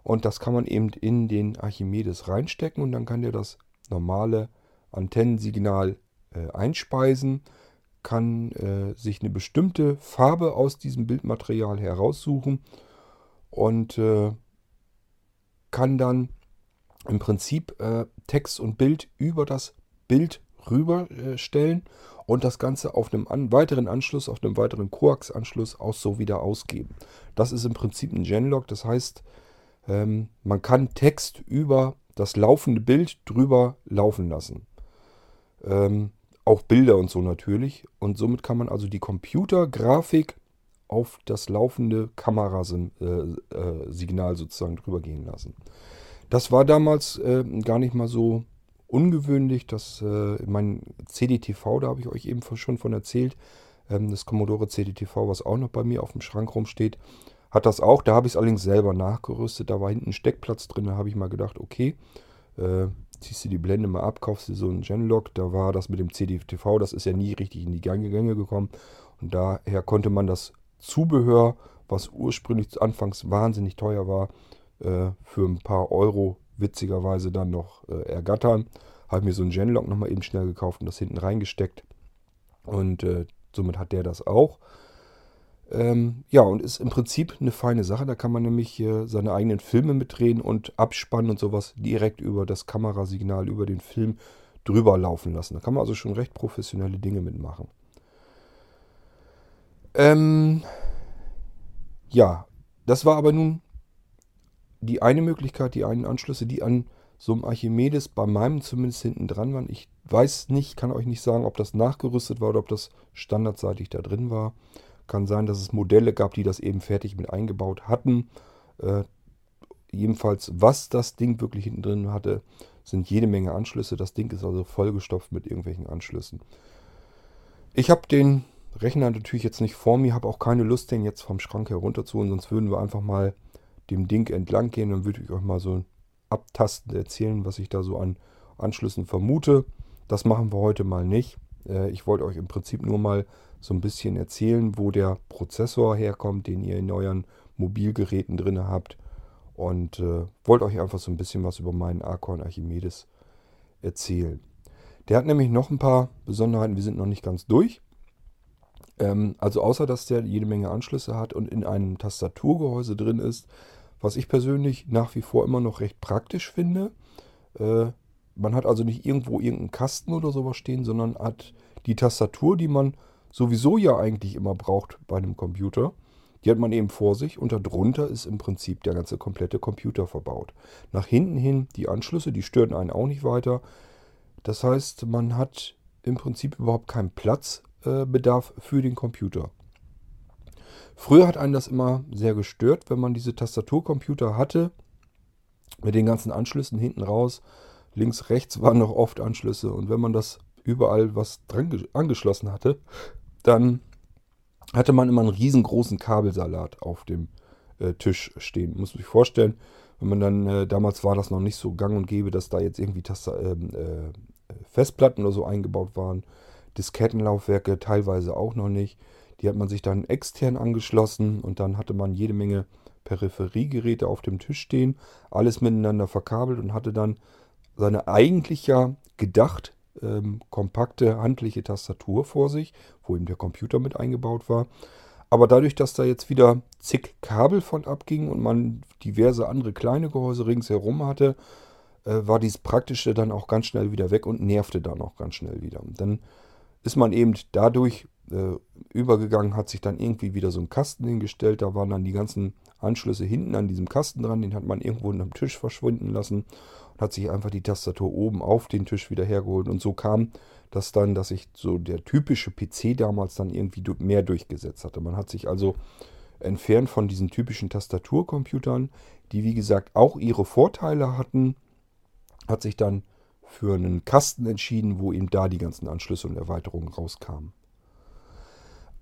Und das kann man eben in den Archimedes reinstecken und dann kann der das normale Antennensignal äh, einspeisen, kann äh, sich eine bestimmte Farbe aus diesem Bildmaterial heraussuchen und äh, kann dann im Prinzip äh, Text und Bild über das Bild rüberstellen und das Ganze auf einem an weiteren Anschluss, auf einem weiteren Coax-Anschluss auch so wieder ausgeben. Das ist im Prinzip ein Genlog, das heißt, ähm, man kann Text über das laufende Bild drüber laufen lassen. Ähm, auch Bilder und so natürlich. Und somit kann man also die Computergrafik auf das laufende Kamerasignal äh, sozusagen drüber gehen lassen. Das war damals äh, gar nicht mal so ungewöhnlich. Das, äh, mein CDTV, da habe ich euch eben schon von erzählt, ähm, das Commodore CDTV, was auch noch bei mir auf dem Schrank rumsteht, hat das auch. Da habe ich es allerdings selber nachgerüstet. Da war hinten ein Steckplatz drin. Da habe ich mal gedacht, okay, äh, ziehst du die Blende mal ab, kaufst du so einen Genlock. Da war das mit dem CDTV, das ist ja nie richtig in die Gänge gekommen. Und daher konnte man das Zubehör, was ursprünglich anfangs wahnsinnig teuer war, äh, für ein paar Euro witzigerweise dann noch äh, ergattern. Habe mir so einen Genlock nochmal eben schnell gekauft und das hinten reingesteckt. Und äh, somit hat der das auch. Ähm, ja, und ist im Prinzip eine feine Sache. Da kann man nämlich äh, seine eigenen Filme mitdrehen und abspannen und sowas direkt über das Kamerasignal, über den Film drüber laufen lassen. Da kann man also schon recht professionelle Dinge mitmachen. Ähm, ja, das war aber nun die eine Möglichkeit, die einen Anschlüsse, die an so einem Archimedes bei meinem zumindest hinten dran waren. Ich weiß nicht, kann euch nicht sagen, ob das nachgerüstet war oder ob das standardseitig da drin war. Kann sein, dass es Modelle gab, die das eben fertig mit eingebaut hatten. Äh, jedenfalls, was das Ding wirklich hinten drin hatte, sind jede Menge Anschlüsse. Das Ding ist also vollgestopft mit irgendwelchen Anschlüssen. Ich habe den Rechner natürlich jetzt nicht vor mir, habe auch keine Lust, den jetzt vom Schrank herunterzuholen, sonst würden wir einfach mal dem Ding entlang gehen. Dann würde ich euch mal so abtastend erzählen, was ich da so an Anschlüssen vermute. Das machen wir heute mal nicht. Äh, ich wollte euch im Prinzip nur mal so ein bisschen erzählen, wo der Prozessor herkommt, den ihr in euren Mobilgeräten drin habt. Und äh, wollte euch einfach so ein bisschen was über meinen Archon Archimedes erzählen. Der hat nämlich noch ein paar Besonderheiten. Wir sind noch nicht ganz durch. Ähm, also außer, dass der jede Menge Anschlüsse hat und in einem Tastaturgehäuse drin ist, was ich persönlich nach wie vor immer noch recht praktisch finde. Äh, man hat also nicht irgendwo irgendeinen Kasten oder sowas stehen, sondern hat die Tastatur, die man sowieso ja eigentlich immer braucht bei einem Computer. Die hat man eben vor sich und darunter ist im Prinzip der ganze komplette Computer verbaut. Nach hinten hin die Anschlüsse, die stören einen auch nicht weiter. Das heißt, man hat im Prinzip überhaupt keinen Platzbedarf für den Computer. Früher hat einen das immer sehr gestört, wenn man diese Tastaturcomputer hatte, mit den ganzen Anschlüssen hinten raus. Links, rechts waren noch oft Anschlüsse und wenn man das überall was dran angeschlossen hatte, dann hatte man immer einen riesengroßen Kabelsalat auf dem äh, Tisch stehen. Muss sich vorstellen, wenn man dann, äh, damals war das noch nicht so gang und gäbe, dass da jetzt irgendwie Taster, ähm, äh, Festplatten oder so eingebaut waren. Diskettenlaufwerke teilweise auch noch nicht. Die hat man sich dann extern angeschlossen und dann hatte man jede Menge Peripheriegeräte auf dem Tisch stehen, alles miteinander verkabelt und hatte dann seine eigentlich ja gedacht ähm, kompakte handliche Tastatur vor sich, wo eben der Computer mit eingebaut war. Aber dadurch, dass da jetzt wieder zig Kabel von abgingen und man diverse andere kleine Gehäuse ringsherum hatte, äh, war dieses Praktische dann auch ganz schnell wieder weg und nervte dann auch ganz schnell wieder. Und dann ist man eben dadurch äh, übergegangen, hat sich dann irgendwie wieder so ein Kasten hingestellt. Da waren dann die ganzen Anschlüsse hinten an diesem Kasten dran. Den hat man irgendwo unterm Tisch verschwinden lassen und hat sich einfach die Tastatur oben auf den Tisch wieder hergeholt. Und so kam das dann, dass sich so der typische PC damals dann irgendwie mehr durchgesetzt hatte. Man hat sich also entfernt von diesen typischen Tastaturcomputern, die wie gesagt auch ihre Vorteile hatten, hat sich dann für einen Kasten entschieden, wo eben da die ganzen Anschlüsse und Erweiterungen rauskamen.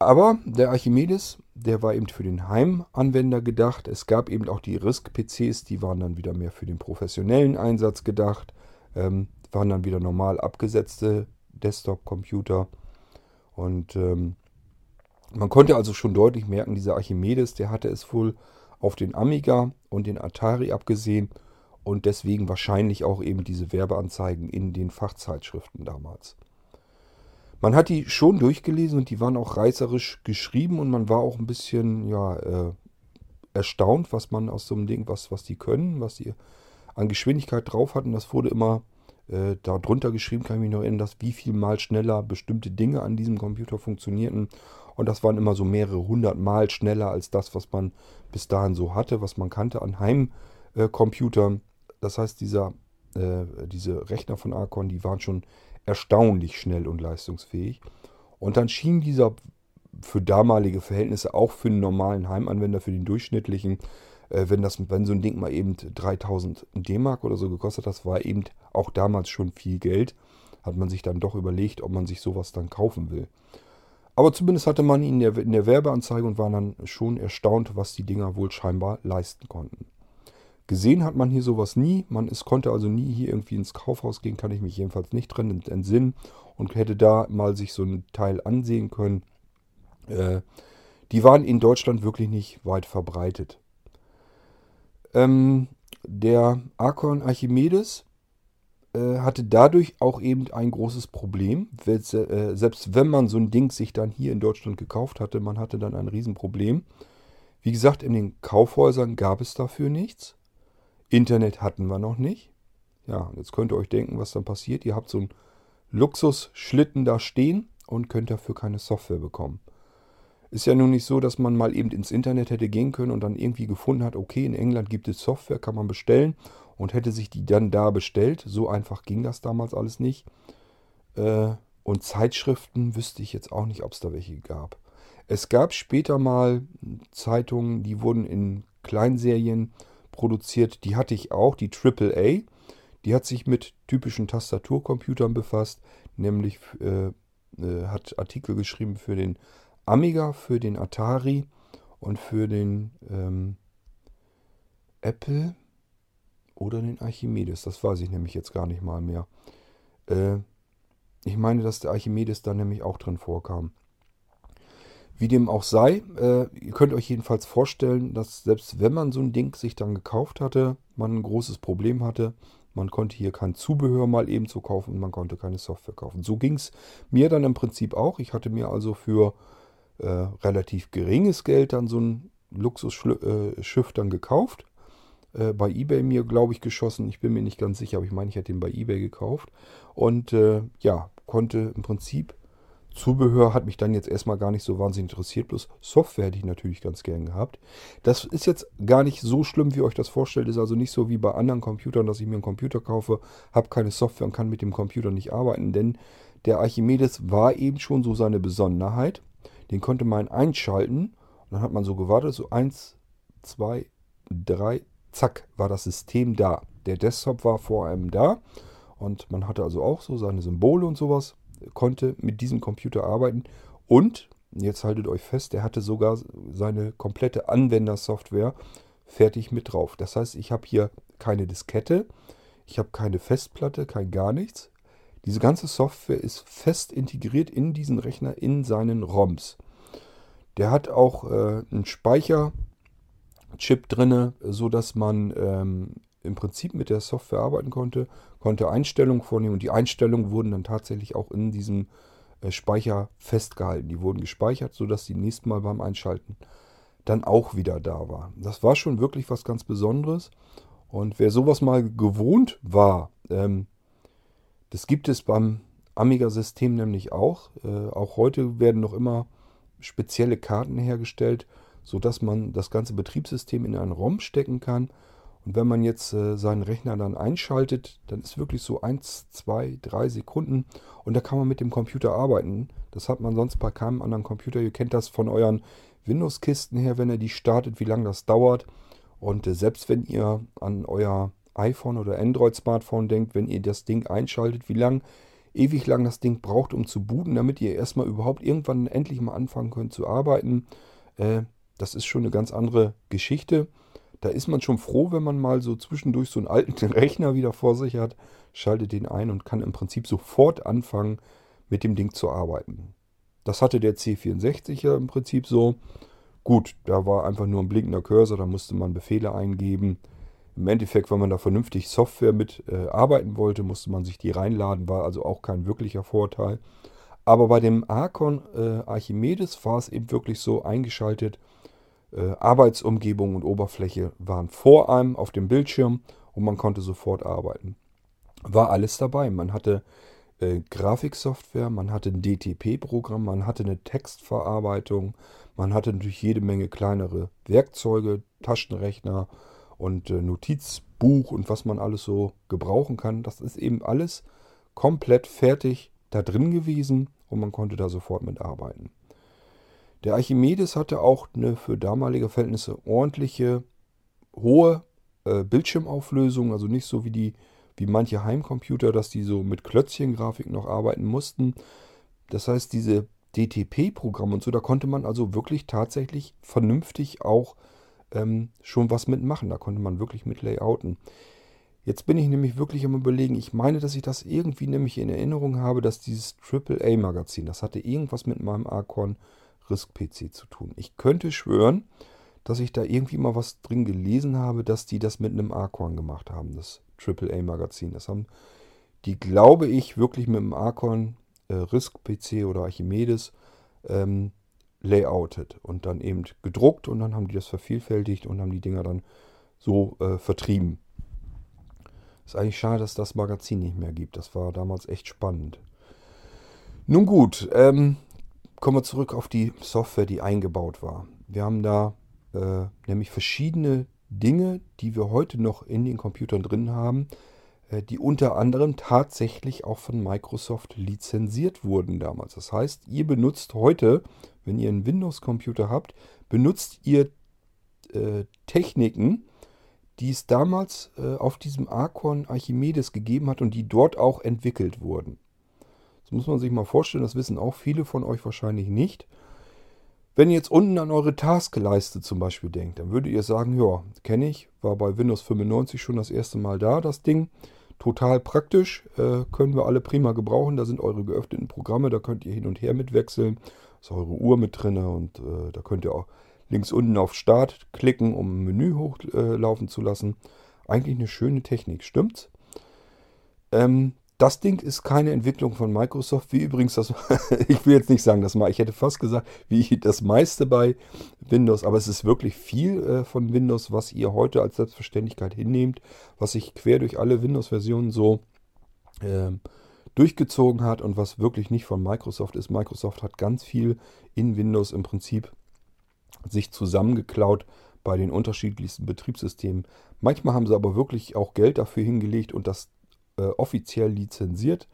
Aber der Archimedes, der war eben für den Heimanwender gedacht. Es gab eben auch die RISC-PCs, die waren dann wieder mehr für den professionellen Einsatz gedacht, ähm, waren dann wieder normal abgesetzte Desktop-Computer. Und ähm, man konnte also schon deutlich merken, dieser Archimedes, der hatte es wohl auf den Amiga und den Atari abgesehen und deswegen wahrscheinlich auch eben diese Werbeanzeigen in den Fachzeitschriften damals. Man hat die schon durchgelesen und die waren auch reißerisch geschrieben und man war auch ein bisschen ja, äh, erstaunt, was man aus so einem Ding, was, was die können, was die an Geschwindigkeit drauf hatten. Das wurde immer äh, darunter geschrieben, kann ich mich noch erinnern, dass wie viel mal schneller bestimmte Dinge an diesem Computer funktionierten. Und das waren immer so mehrere hundert Mal schneller als das, was man bis dahin so hatte, was man kannte an Heimcomputern. Äh, das heißt, dieser, äh, diese Rechner von Arcon, die waren schon erstaunlich schnell und leistungsfähig. Und dann schien dieser für damalige Verhältnisse, auch für einen normalen Heimanwender, für den durchschnittlichen, äh, wenn, das, wenn so ein Ding mal eben 3000 D-Mark oder so gekostet hat, das war eben auch damals schon viel Geld, hat man sich dann doch überlegt, ob man sich sowas dann kaufen will. Aber zumindest hatte man ihn in der, in der Werbeanzeige und war dann schon erstaunt, was die Dinger wohl scheinbar leisten konnten. Gesehen hat man hier sowas nie. Man ist, konnte also nie hier irgendwie ins Kaufhaus gehen, kann ich mich jedenfalls nicht drin entsinnen und hätte da mal sich so ein Teil ansehen können. Äh, die waren in Deutschland wirklich nicht weit verbreitet. Ähm, der Archon Archimedes äh, hatte dadurch auch eben ein großes Problem. Äh, selbst wenn man so ein Ding sich dann hier in Deutschland gekauft hatte, man hatte dann ein Riesenproblem. Wie gesagt, in den Kaufhäusern gab es dafür nichts. Internet hatten wir noch nicht. Ja, jetzt könnt ihr euch denken, was dann passiert. Ihr habt so einen Luxusschlitten da stehen und könnt dafür keine Software bekommen. Ist ja nun nicht so, dass man mal eben ins Internet hätte gehen können und dann irgendwie gefunden hat, okay, in England gibt es Software, kann man bestellen und hätte sich die dann da bestellt. So einfach ging das damals alles nicht. Äh, und Zeitschriften wüsste ich jetzt auch nicht, ob es da welche gab. Es gab später mal Zeitungen, die wurden in Kleinserien produziert. Die hatte ich auch, die AAA. Die hat sich mit typischen Tastaturcomputern befasst, nämlich äh, äh, hat Artikel geschrieben für den Amiga, für den Atari und für den ähm, Apple oder den Archimedes. Das weiß ich nämlich jetzt gar nicht mal mehr. Äh, ich meine, dass der Archimedes da nämlich auch drin vorkam. Wie dem auch sei, äh, ihr könnt euch jedenfalls vorstellen, dass selbst wenn man so ein Ding sich dann gekauft hatte, man ein großes Problem hatte. Man konnte hier kein Zubehör mal eben so kaufen und man konnte keine Software kaufen. So ging es mir dann im Prinzip auch. Ich hatte mir also für äh, relativ geringes Geld dann so ein Luxusschiff äh, dann gekauft. Äh, bei eBay mir, glaube ich, geschossen. Ich bin mir nicht ganz sicher, aber ich meine, ich hätte den bei eBay gekauft. Und äh, ja, konnte im Prinzip Zubehör hat mich dann jetzt erstmal gar nicht so wahnsinnig interessiert, bloß Software hätte ich natürlich ganz gern gehabt. Das ist jetzt gar nicht so schlimm, wie euch das vorstellt. Ist also nicht so wie bei anderen Computern, dass ich mir einen Computer kaufe, habe keine Software und kann mit dem Computer nicht arbeiten, denn der Archimedes war eben schon so seine Besonderheit. Den konnte man einschalten und dann hat man so gewartet, so eins, zwei, drei, zack, war das System da. Der Desktop war vor einem da und man hatte also auch so seine Symbole und sowas konnte mit diesem Computer arbeiten und, jetzt haltet euch fest, er hatte sogar seine komplette Anwendersoftware fertig mit drauf. Das heißt, ich habe hier keine Diskette, ich habe keine Festplatte, kein gar nichts. Diese ganze Software ist fest integriert in diesen Rechner, in seinen ROMs. Der hat auch äh, einen Speicherchip drin, sodass man ähm, im Prinzip mit der Software arbeiten konnte, konnte Einstellungen vornehmen und die Einstellungen wurden dann tatsächlich auch in diesem äh, Speicher festgehalten. Die wurden gespeichert, sodass die nächstes Mal beim Einschalten dann auch wieder da war. Das war schon wirklich was ganz Besonderes. Und wer sowas mal gewohnt war, ähm, das gibt es beim Amiga-System nämlich auch. Äh, auch heute werden noch immer spezielle Karten hergestellt, sodass man das ganze Betriebssystem in einen ROM stecken kann und wenn man jetzt äh, seinen Rechner dann einschaltet, dann ist wirklich so 1, 2, 3 Sekunden und da kann man mit dem Computer arbeiten. Das hat man sonst bei keinem anderen Computer. Ihr kennt das von euren Windows-Kisten her, wenn ihr die startet, wie lange das dauert. Und äh, selbst wenn ihr an euer iPhone oder Android-Smartphone denkt, wenn ihr das Ding einschaltet, wie lang, ewig lang das Ding braucht, um zu booten, damit ihr erstmal überhaupt irgendwann endlich mal anfangen könnt zu arbeiten. Äh, das ist schon eine ganz andere Geschichte. Da ist man schon froh, wenn man mal so zwischendurch so einen alten Rechner wieder vor sich hat, schaltet den ein und kann im Prinzip sofort anfangen, mit dem Ding zu arbeiten. Das hatte der C64 ja im Prinzip so. Gut, da war einfach nur ein blinkender Cursor, da musste man Befehle eingeben. Im Endeffekt, wenn man da vernünftig Software mit äh, arbeiten wollte, musste man sich die reinladen, war also auch kein wirklicher Vorteil. Aber bei dem Archon äh, Archimedes war es eben wirklich so eingeschaltet, äh, Arbeitsumgebung und Oberfläche waren vor einem auf dem Bildschirm und man konnte sofort arbeiten. War alles dabei. Man hatte äh, Grafiksoftware, man hatte ein DTP-Programm, man hatte eine Textverarbeitung, man hatte natürlich jede Menge kleinere Werkzeuge, Taschenrechner und äh, Notizbuch und was man alles so gebrauchen kann. Das ist eben alles komplett fertig da drin gewesen und man konnte da sofort mitarbeiten. Der Archimedes hatte auch eine für damalige Verhältnisse ordentliche, hohe äh, Bildschirmauflösung, also nicht so wie die wie manche Heimcomputer, dass die so mit Klötzchengrafik noch arbeiten mussten. Das heißt, diese DTP-Programme und so, da konnte man also wirklich tatsächlich vernünftig auch ähm, schon was mitmachen. Da konnte man wirklich mit layouten. Jetzt bin ich nämlich wirklich am überlegen, ich meine, dass ich das irgendwie nämlich in Erinnerung habe, dass dieses AAA-Magazin, das hatte irgendwas mit meinem Arcon RISC-PC zu tun. Ich könnte schwören, dass ich da irgendwie mal was drin gelesen habe, dass die das mit einem Archon gemacht haben, das AAA-Magazin. Das haben die, glaube ich, wirklich mit einem Archon äh, RISC-PC oder Archimedes ähm, layoutet und dann eben gedruckt und dann haben die das vervielfältigt und haben die Dinger dann so äh, vertrieben. Ist eigentlich schade, dass das Magazin nicht mehr gibt. Das war damals echt spannend. Nun gut, ähm, kommen wir zurück auf die Software, die eingebaut war. Wir haben da äh, nämlich verschiedene Dinge, die wir heute noch in den Computern drin haben, äh, die unter anderem tatsächlich auch von Microsoft lizenziert wurden damals. Das heißt, ihr benutzt heute, wenn ihr einen Windows-Computer habt, benutzt ihr äh, Techniken, die es damals äh, auf diesem Archon Archimedes gegeben hat und die dort auch entwickelt wurden. Das muss man sich mal vorstellen, das wissen auch viele von euch wahrscheinlich nicht. Wenn ihr jetzt unten an eure Taskleiste zum Beispiel denkt, dann würdet ihr sagen, ja, kenne ich, war bei Windows 95 schon das erste Mal da, das Ding. Total praktisch, äh, können wir alle prima gebrauchen. Da sind eure geöffneten Programme, da könnt ihr hin und her mitwechseln. Ist eure Uhr mit drin und äh, da könnt ihr auch links unten auf Start klicken, um ein Menü hochlaufen äh, zu lassen. Eigentlich eine schöne Technik, stimmt's? Ähm, das Ding ist keine Entwicklung von Microsoft, wie übrigens das, ich will jetzt nicht sagen, das mal, ich hätte fast gesagt, wie das meiste bei Windows, aber es ist wirklich viel äh, von Windows, was ihr heute als Selbstverständlichkeit hinnehmt, was sich quer durch alle Windows-Versionen so äh, durchgezogen hat und was wirklich nicht von Microsoft ist. Microsoft hat ganz viel in Windows im Prinzip sich zusammengeklaut bei den unterschiedlichsten Betriebssystemen. Manchmal haben sie aber wirklich auch Geld dafür hingelegt und das äh, offiziell lizenziert,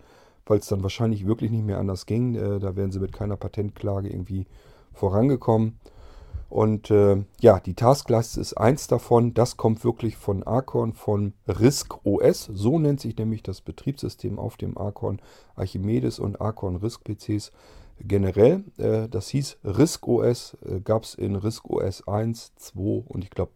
weil es dann wahrscheinlich wirklich nicht mehr anders ging. Äh, da wären sie mit keiner Patentklage irgendwie vorangekommen. Und äh, ja, die Taskleiste ist eins davon. Das kommt wirklich von Archon, von RISC OS. So nennt sich nämlich das Betriebssystem auf dem Archon Archimedes und Archon RISC PCs generell. Äh, das hieß RISC OS, äh, gab es in RISC OS 1, 2 und ich glaube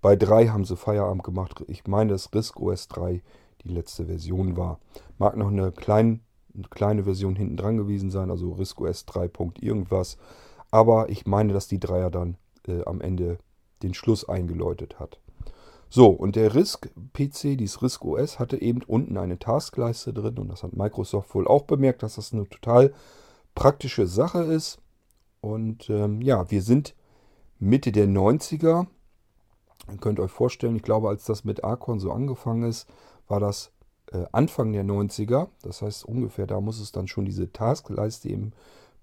bei 3 haben sie Feierabend gemacht. Ich meine, das RISC OS 3 die letzte Version war. Mag noch eine, klein, eine kleine Version hinten dran gewesen sein, also RISC OS 3. irgendwas. Aber ich meine, dass die Dreier dann äh, am Ende den Schluss eingeläutet hat. So, und der RISC-PC, dieses RISC OS, hatte eben unten eine Taskleiste drin und das hat Microsoft wohl auch bemerkt, dass das eine total praktische Sache ist. Und ähm, ja, wir sind Mitte der 90er. Ihr könnt euch vorstellen, ich glaube, als das mit Archon so angefangen ist, war das äh, Anfang der 90er. Das heißt, ungefähr da muss es dann schon diese Taskleiste im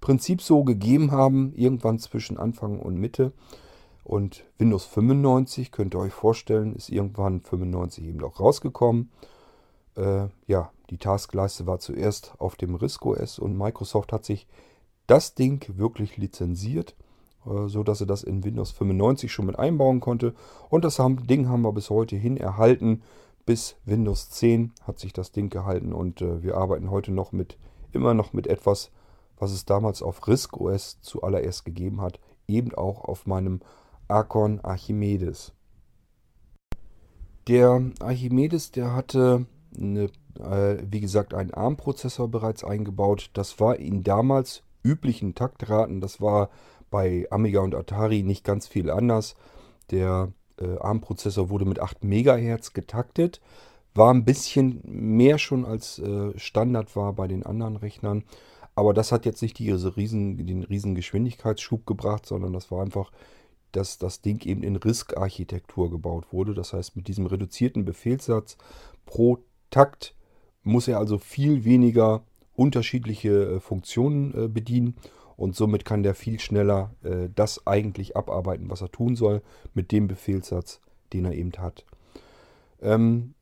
Prinzip so gegeben haben, irgendwann zwischen Anfang und Mitte. Und Windows 95, könnt ihr euch vorstellen, ist irgendwann 95 eben auch rausgekommen. Äh, ja, die Taskleiste war zuerst auf dem RISC OS und Microsoft hat sich das Ding wirklich lizenziert, äh, so dass er das in Windows 95 schon mit einbauen konnte. Und das haben, Ding haben wir bis heute hin erhalten bis Windows 10 hat sich das Ding gehalten und äh, wir arbeiten heute noch mit, immer noch mit etwas, was es damals auf RISC OS zuallererst gegeben hat, eben auch auf meinem Archon Archimedes. Der Archimedes, der hatte, eine, äh, wie gesagt, einen ARM-Prozessor bereits eingebaut. Das war in damals üblichen Taktraten. Das war bei Amiga und Atari nicht ganz viel anders. Der äh, ARM-Prozessor wurde mit 8 MHz getaktet. War ein bisschen mehr schon als äh, Standard war bei den anderen Rechnern. Aber das hat jetzt nicht diese riesen, den riesen Geschwindigkeitsschub gebracht, sondern das war einfach, dass das Ding eben in RISC-Architektur gebaut wurde. Das heißt, mit diesem reduzierten Befehlssatz pro Takt muss er also viel weniger unterschiedliche äh, Funktionen äh, bedienen und somit kann der viel schneller äh, das eigentlich abarbeiten, was er tun soll, mit dem Befehlssatz, den er eben hat. Ähm,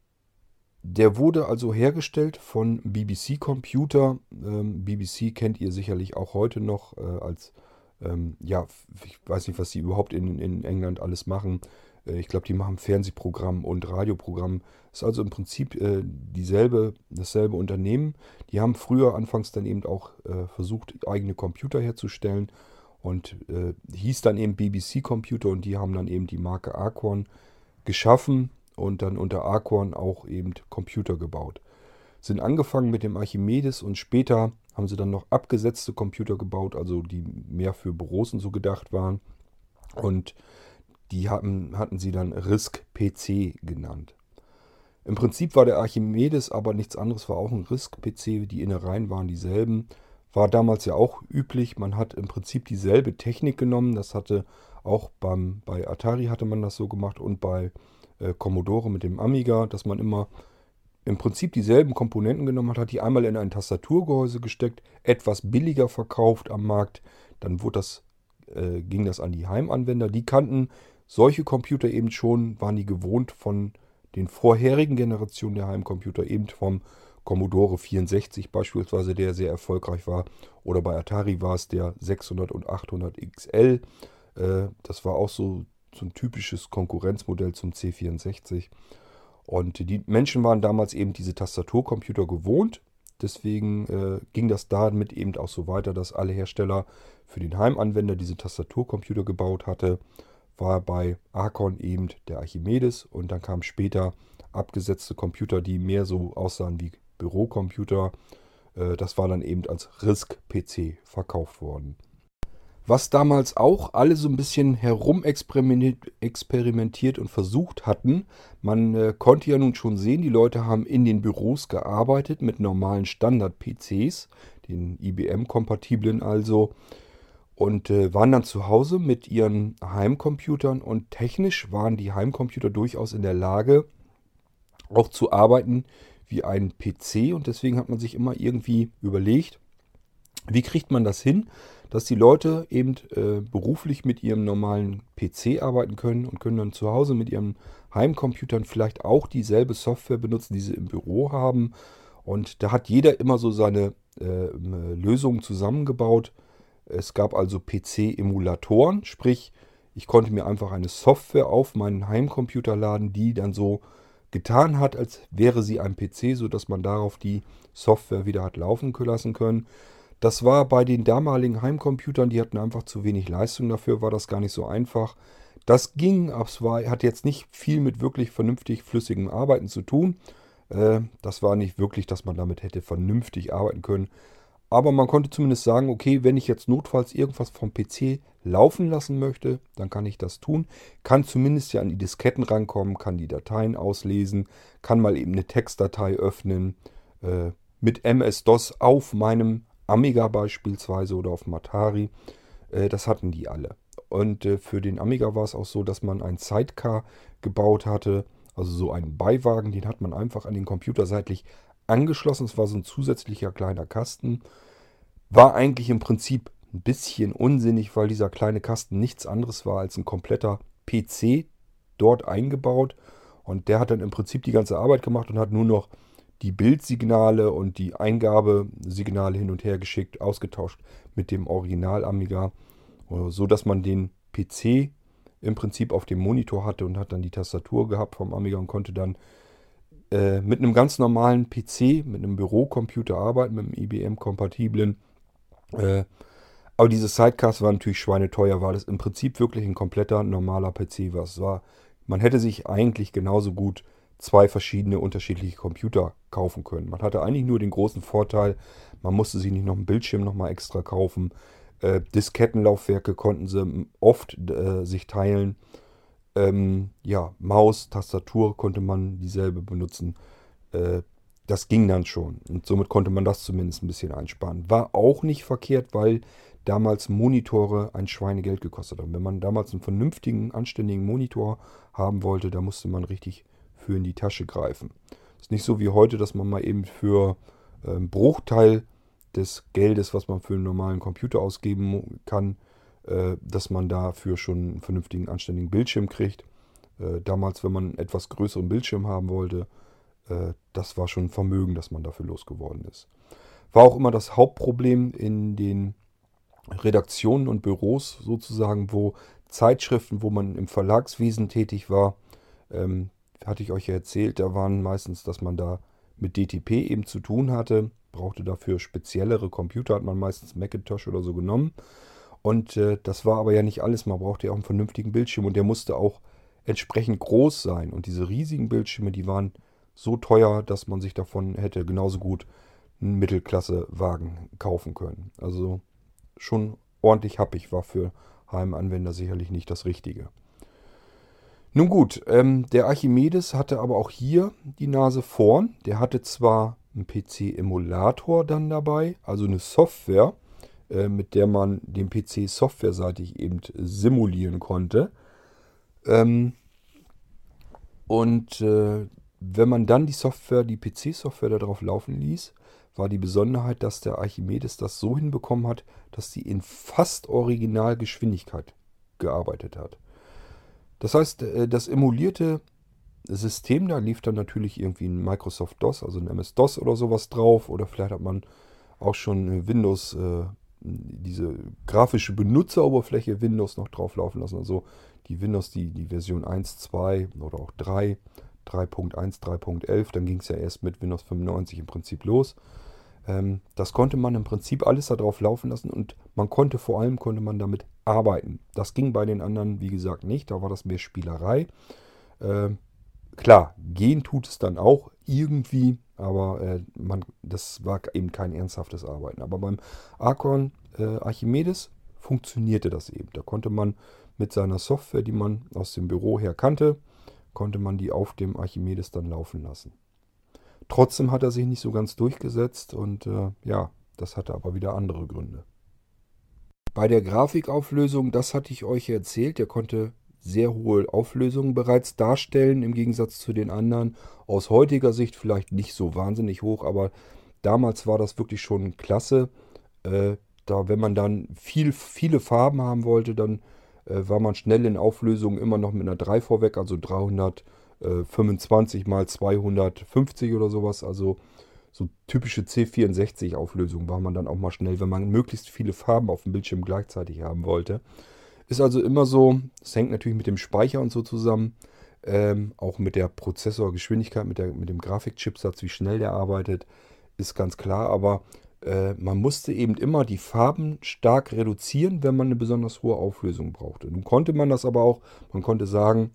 der wurde also hergestellt von BBC Computer. Ähm, BBC kennt ihr sicherlich auch heute noch äh, als, ähm, ja, ich weiß nicht, was sie überhaupt in, in England alles machen. Äh, ich glaube, die machen Fernsehprogramm und Radioprogramm. Ist also im Prinzip äh, dieselbe, dasselbe Unternehmen. Die haben früher anfangs dann eben auch äh, versucht, eigene Computer herzustellen und äh, hieß dann eben BBC Computer und die haben dann eben die Marke Acorn geschaffen und dann unter Acorn auch eben Computer gebaut. Sind angefangen mit dem Archimedes und später haben sie dann noch abgesetzte Computer gebaut, also die mehr für Büros und so gedacht waren. Und die hatten, hatten sie dann RISC-PC genannt. Im Prinzip war der Archimedes aber nichts anderes, war auch ein RISC-PC. Die Innereien waren dieselben. War damals ja auch üblich. Man hat im Prinzip dieselbe Technik genommen. Das hatte auch beim, bei Atari hatte man das so gemacht und bei äh, Commodore mit dem Amiga, dass man immer im Prinzip dieselben Komponenten genommen hat, hat die einmal in ein Tastaturgehäuse gesteckt, etwas billiger verkauft am Markt. Dann wurde das äh, ging das an die Heimanwender. Die kannten solche Computer eben schon, waren die gewohnt von den vorherigen Generationen der Heimcomputer, eben vom Commodore 64 beispielsweise, der sehr erfolgreich war. Oder bei Atari war es der 600 und 800 XL. Äh, das war auch so, so ein typisches Konkurrenzmodell zum C64. Und die Menschen waren damals eben diese Tastaturcomputer gewohnt. Deswegen äh, ging das damit eben auch so weiter, dass alle Hersteller für den Heimanwender diese Tastaturcomputer gebaut hatte. War bei Arcon eben der Archimedes und dann kamen später abgesetzte Computer, die mehr so aussahen wie Bürocomputer. Äh, das war dann eben als RISC-PC verkauft worden. Was damals auch alle so ein bisschen herumexperimentiert und versucht hatten, man äh, konnte ja nun schon sehen, die Leute haben in den Büros gearbeitet mit normalen Standard-PCs, den IBM-kompatiblen also, und äh, waren dann zu Hause mit ihren Heimcomputern und technisch waren die Heimcomputer durchaus in der Lage, auch zu arbeiten wie ein PC und deswegen hat man sich immer irgendwie überlegt, wie kriegt man das hin, dass die Leute eben äh, beruflich mit ihrem normalen PC arbeiten können und können dann zu Hause mit ihren Heimcomputern vielleicht auch dieselbe Software benutzen, die sie im Büro haben. Und da hat jeder immer so seine äh, Lösungen zusammengebaut. Es gab also PC-Emulatoren, sprich, ich konnte mir einfach eine Software auf meinen Heimcomputer laden, die dann so getan hat, als wäre sie ein PC, sodass man darauf die Software wieder hat laufen lassen können. Das war bei den damaligen Heimcomputern, die hatten einfach zu wenig Leistung dafür, war das gar nicht so einfach. Das ging, aber es war, hat jetzt nicht viel mit wirklich vernünftig flüssigem Arbeiten zu tun. Äh, das war nicht wirklich, dass man damit hätte vernünftig arbeiten können. Aber man konnte zumindest sagen, okay, wenn ich jetzt notfalls irgendwas vom PC laufen lassen möchte, dann kann ich das tun. Kann zumindest ja an die Disketten rankommen, kann die Dateien auslesen, kann mal eben eine Textdatei öffnen. Äh, mit MS-DOS auf meinem Amiga beispielsweise oder auf dem Atari. Äh, das hatten die alle. Und äh, für den Amiga war es auch so, dass man ein Sidecar gebaut hatte, also so einen Beiwagen, den hat man einfach an den Computer seitlich angeschlossen. Es war so ein zusätzlicher kleiner Kasten. War eigentlich im Prinzip ein bisschen unsinnig, weil dieser kleine Kasten nichts anderes war als ein kompletter PC dort eingebaut. Und der hat dann im Prinzip die ganze Arbeit gemacht und hat nur noch die Bildsignale und die Eingabesignale hin und her geschickt, ausgetauscht mit dem Original Amiga, so dass man den PC im Prinzip auf dem Monitor hatte und hat dann die Tastatur gehabt vom Amiga und konnte dann äh, mit einem ganz normalen PC, mit einem Bürocomputer arbeiten, mit einem IBM-kompatiblen. Äh, aber diese Sidecast war natürlich schweineteuer, weil es im Prinzip wirklich ein kompletter normaler PC war. War man hätte sich eigentlich genauso gut zwei verschiedene unterschiedliche Computer kaufen können. Man hatte eigentlich nur den großen Vorteil, man musste sich nicht noch einen Bildschirm nochmal extra kaufen. Äh, Diskettenlaufwerke konnten sie oft äh, sich teilen. Ähm, ja, Maus, Tastatur konnte man dieselbe benutzen. Äh, das ging dann schon. Und somit konnte man das zumindest ein bisschen einsparen. War auch nicht verkehrt, weil damals Monitore ein Schweinegeld gekostet haben. Wenn man damals einen vernünftigen, anständigen Monitor haben wollte, da musste man richtig für in die Tasche greifen. Ist nicht so wie heute, dass man mal eben für einen ähm, Bruchteil des Geldes, was man für einen normalen Computer ausgeben kann, dass man dafür schon einen vernünftigen, anständigen Bildschirm kriegt. Äh, damals, wenn man einen etwas größeren Bildschirm haben wollte, äh, das war schon ein Vermögen, dass man dafür losgeworden ist. War auch immer das Hauptproblem in den Redaktionen und Büros sozusagen, wo Zeitschriften, wo man im Verlagswesen tätig war, ähm, hatte ich euch ja erzählt, da waren meistens, dass man da mit DTP eben zu tun hatte. Brauchte dafür speziellere Computer, hat man meistens Macintosh oder so genommen. Und äh, das war aber ja nicht alles. Man brauchte ja auch einen vernünftigen Bildschirm und der musste auch entsprechend groß sein. Und diese riesigen Bildschirme, die waren so teuer, dass man sich davon hätte genauso gut einen Mittelklassewagen kaufen können. Also schon ordentlich happig war für Heimanwender sicherlich nicht das Richtige. Nun gut, ähm, der Archimedes hatte aber auch hier die Nase vorn. Der hatte zwar einen PC-Emulator dann dabei, also eine Software, mit der man den PC softwareseitig eben simulieren konnte. Ähm, und äh, wenn man dann die Software, die PC-Software darauf laufen ließ, war die Besonderheit, dass der Archimedes das so hinbekommen hat, dass sie in fast Originalgeschwindigkeit gearbeitet hat. Das heißt, äh, das emulierte System da lief dann natürlich irgendwie ein Microsoft DOS, also ein MS-DOS oder sowas drauf. Oder vielleicht hat man auch schon Windows, äh, diese grafische Benutzeroberfläche Windows noch drauf laufen lassen. Also die Windows, die, die Version 1, 2 oder auch 3, 3.1, 3.11. Dann ging es ja erst mit Windows 95 im Prinzip los. Ähm, das konnte man im Prinzip alles darauf laufen lassen und man konnte vor allem konnte man damit arbeiten. Das ging bei den anderen, wie gesagt, nicht. Da war das mehr Spielerei. Ähm, klar, gehen tut es dann auch irgendwie, aber äh, man, das war eben kein ernsthaftes Arbeiten. Aber beim Archon äh, Archimedes funktionierte das eben. Da konnte man mit seiner Software, die man aus dem Büro her kannte, konnte man die auf dem Archimedes dann laufen lassen. Trotzdem hat er sich nicht so ganz durchgesetzt und äh, ja, das hatte aber wieder andere Gründe. Bei der Grafikauflösung, das hatte ich euch erzählt, der konnte sehr hohe Auflösungen bereits darstellen, im Gegensatz zu den anderen. Aus heutiger Sicht vielleicht nicht so wahnsinnig hoch, aber damals war das wirklich schon klasse. Äh, da, wenn man dann viel, viele Farben haben wollte, dann äh, war man schnell in Auflösungen immer noch mit einer 3 vorweg, also 325 mal 250 oder sowas. Also so typische C64-Auflösungen war man dann auch mal schnell, wenn man möglichst viele Farben auf dem Bildschirm gleichzeitig haben wollte. Ist also immer so, es hängt natürlich mit dem Speicher und so zusammen, ähm, auch mit der Prozessorgeschwindigkeit, mit, der, mit dem Grafikchipsatz, wie schnell der arbeitet, ist ganz klar. Aber äh, man musste eben immer die Farben stark reduzieren, wenn man eine besonders hohe Auflösung brauchte. Nun konnte man das aber auch, man konnte sagen,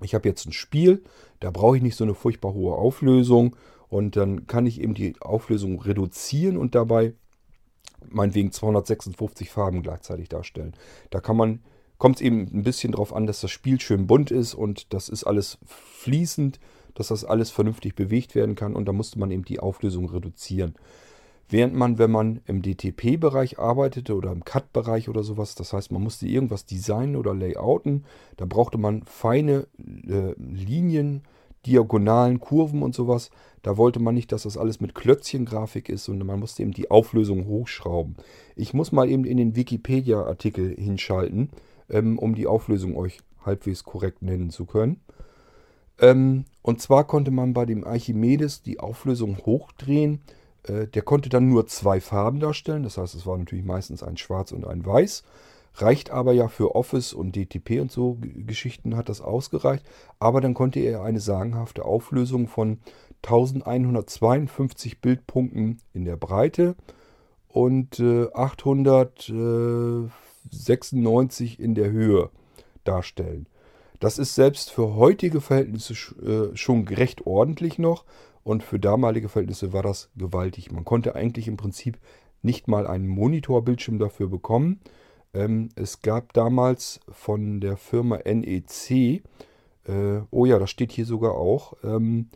ich habe jetzt ein Spiel, da brauche ich nicht so eine furchtbar hohe Auflösung und dann kann ich eben die Auflösung reduzieren und dabei meinetwegen 256 Farben gleichzeitig darstellen. Da kann man, kommt es eben ein bisschen darauf an, dass das Spiel schön bunt ist und das ist alles fließend, dass das alles vernünftig bewegt werden kann und da musste man eben die Auflösung reduzieren. Während man, wenn man im DTP-Bereich arbeitete oder im CAD-Bereich oder sowas, das heißt, man musste irgendwas designen oder layouten, da brauchte man feine äh, Linien, Diagonalen, Kurven und sowas. Da wollte man nicht, dass das alles mit Klötzchengrafik ist, sondern man musste eben die Auflösung hochschrauben. Ich muss mal eben in den Wikipedia-Artikel hinschalten, ähm, um die Auflösung euch halbwegs korrekt nennen zu können. Ähm, und zwar konnte man bei dem Archimedes die Auflösung hochdrehen. Äh, der konnte dann nur zwei Farben darstellen. Das heißt, es war natürlich meistens ein Schwarz und ein Weiß. Reicht aber ja für Office und DTP und so Geschichten hat das ausgereicht. Aber dann konnte er eine sagenhafte Auflösung von 1152 Bildpunkten in der Breite und äh, 896 in der Höhe darstellen. Das ist selbst für heutige Verhältnisse äh, schon recht ordentlich noch und für damalige Verhältnisse war das gewaltig. Man konnte eigentlich im Prinzip nicht mal einen Monitorbildschirm dafür bekommen. Ähm, es gab damals von der Firma NEC, äh, oh ja, das steht hier sogar auch, ähm,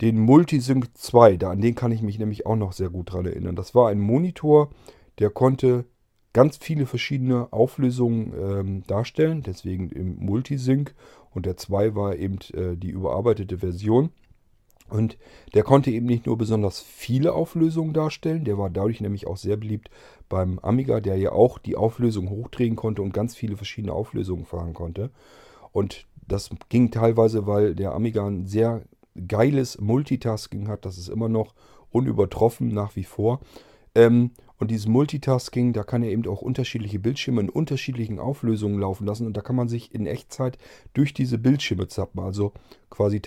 den Multisync 2. Da, an den kann ich mich nämlich auch noch sehr gut dran erinnern. Das war ein Monitor, der konnte ganz viele verschiedene Auflösungen ähm, darstellen, deswegen im Multisync. Und der 2 war eben äh, die überarbeitete Version. Und der konnte eben nicht nur besonders viele Auflösungen darstellen, der war dadurch nämlich auch sehr beliebt beim Amiga, der ja auch die Auflösung hochdrehen konnte und ganz viele verschiedene Auflösungen fahren konnte. Und das ging teilweise, weil der Amiga ein sehr geiles Multitasking hat. Das ist immer noch unübertroffen nach wie vor. Ähm, und dieses Multitasking, da kann er eben auch unterschiedliche Bildschirme in unterschiedlichen Auflösungen laufen lassen. Und da kann man sich in Echtzeit durch diese Bildschirme zappen. Also quasi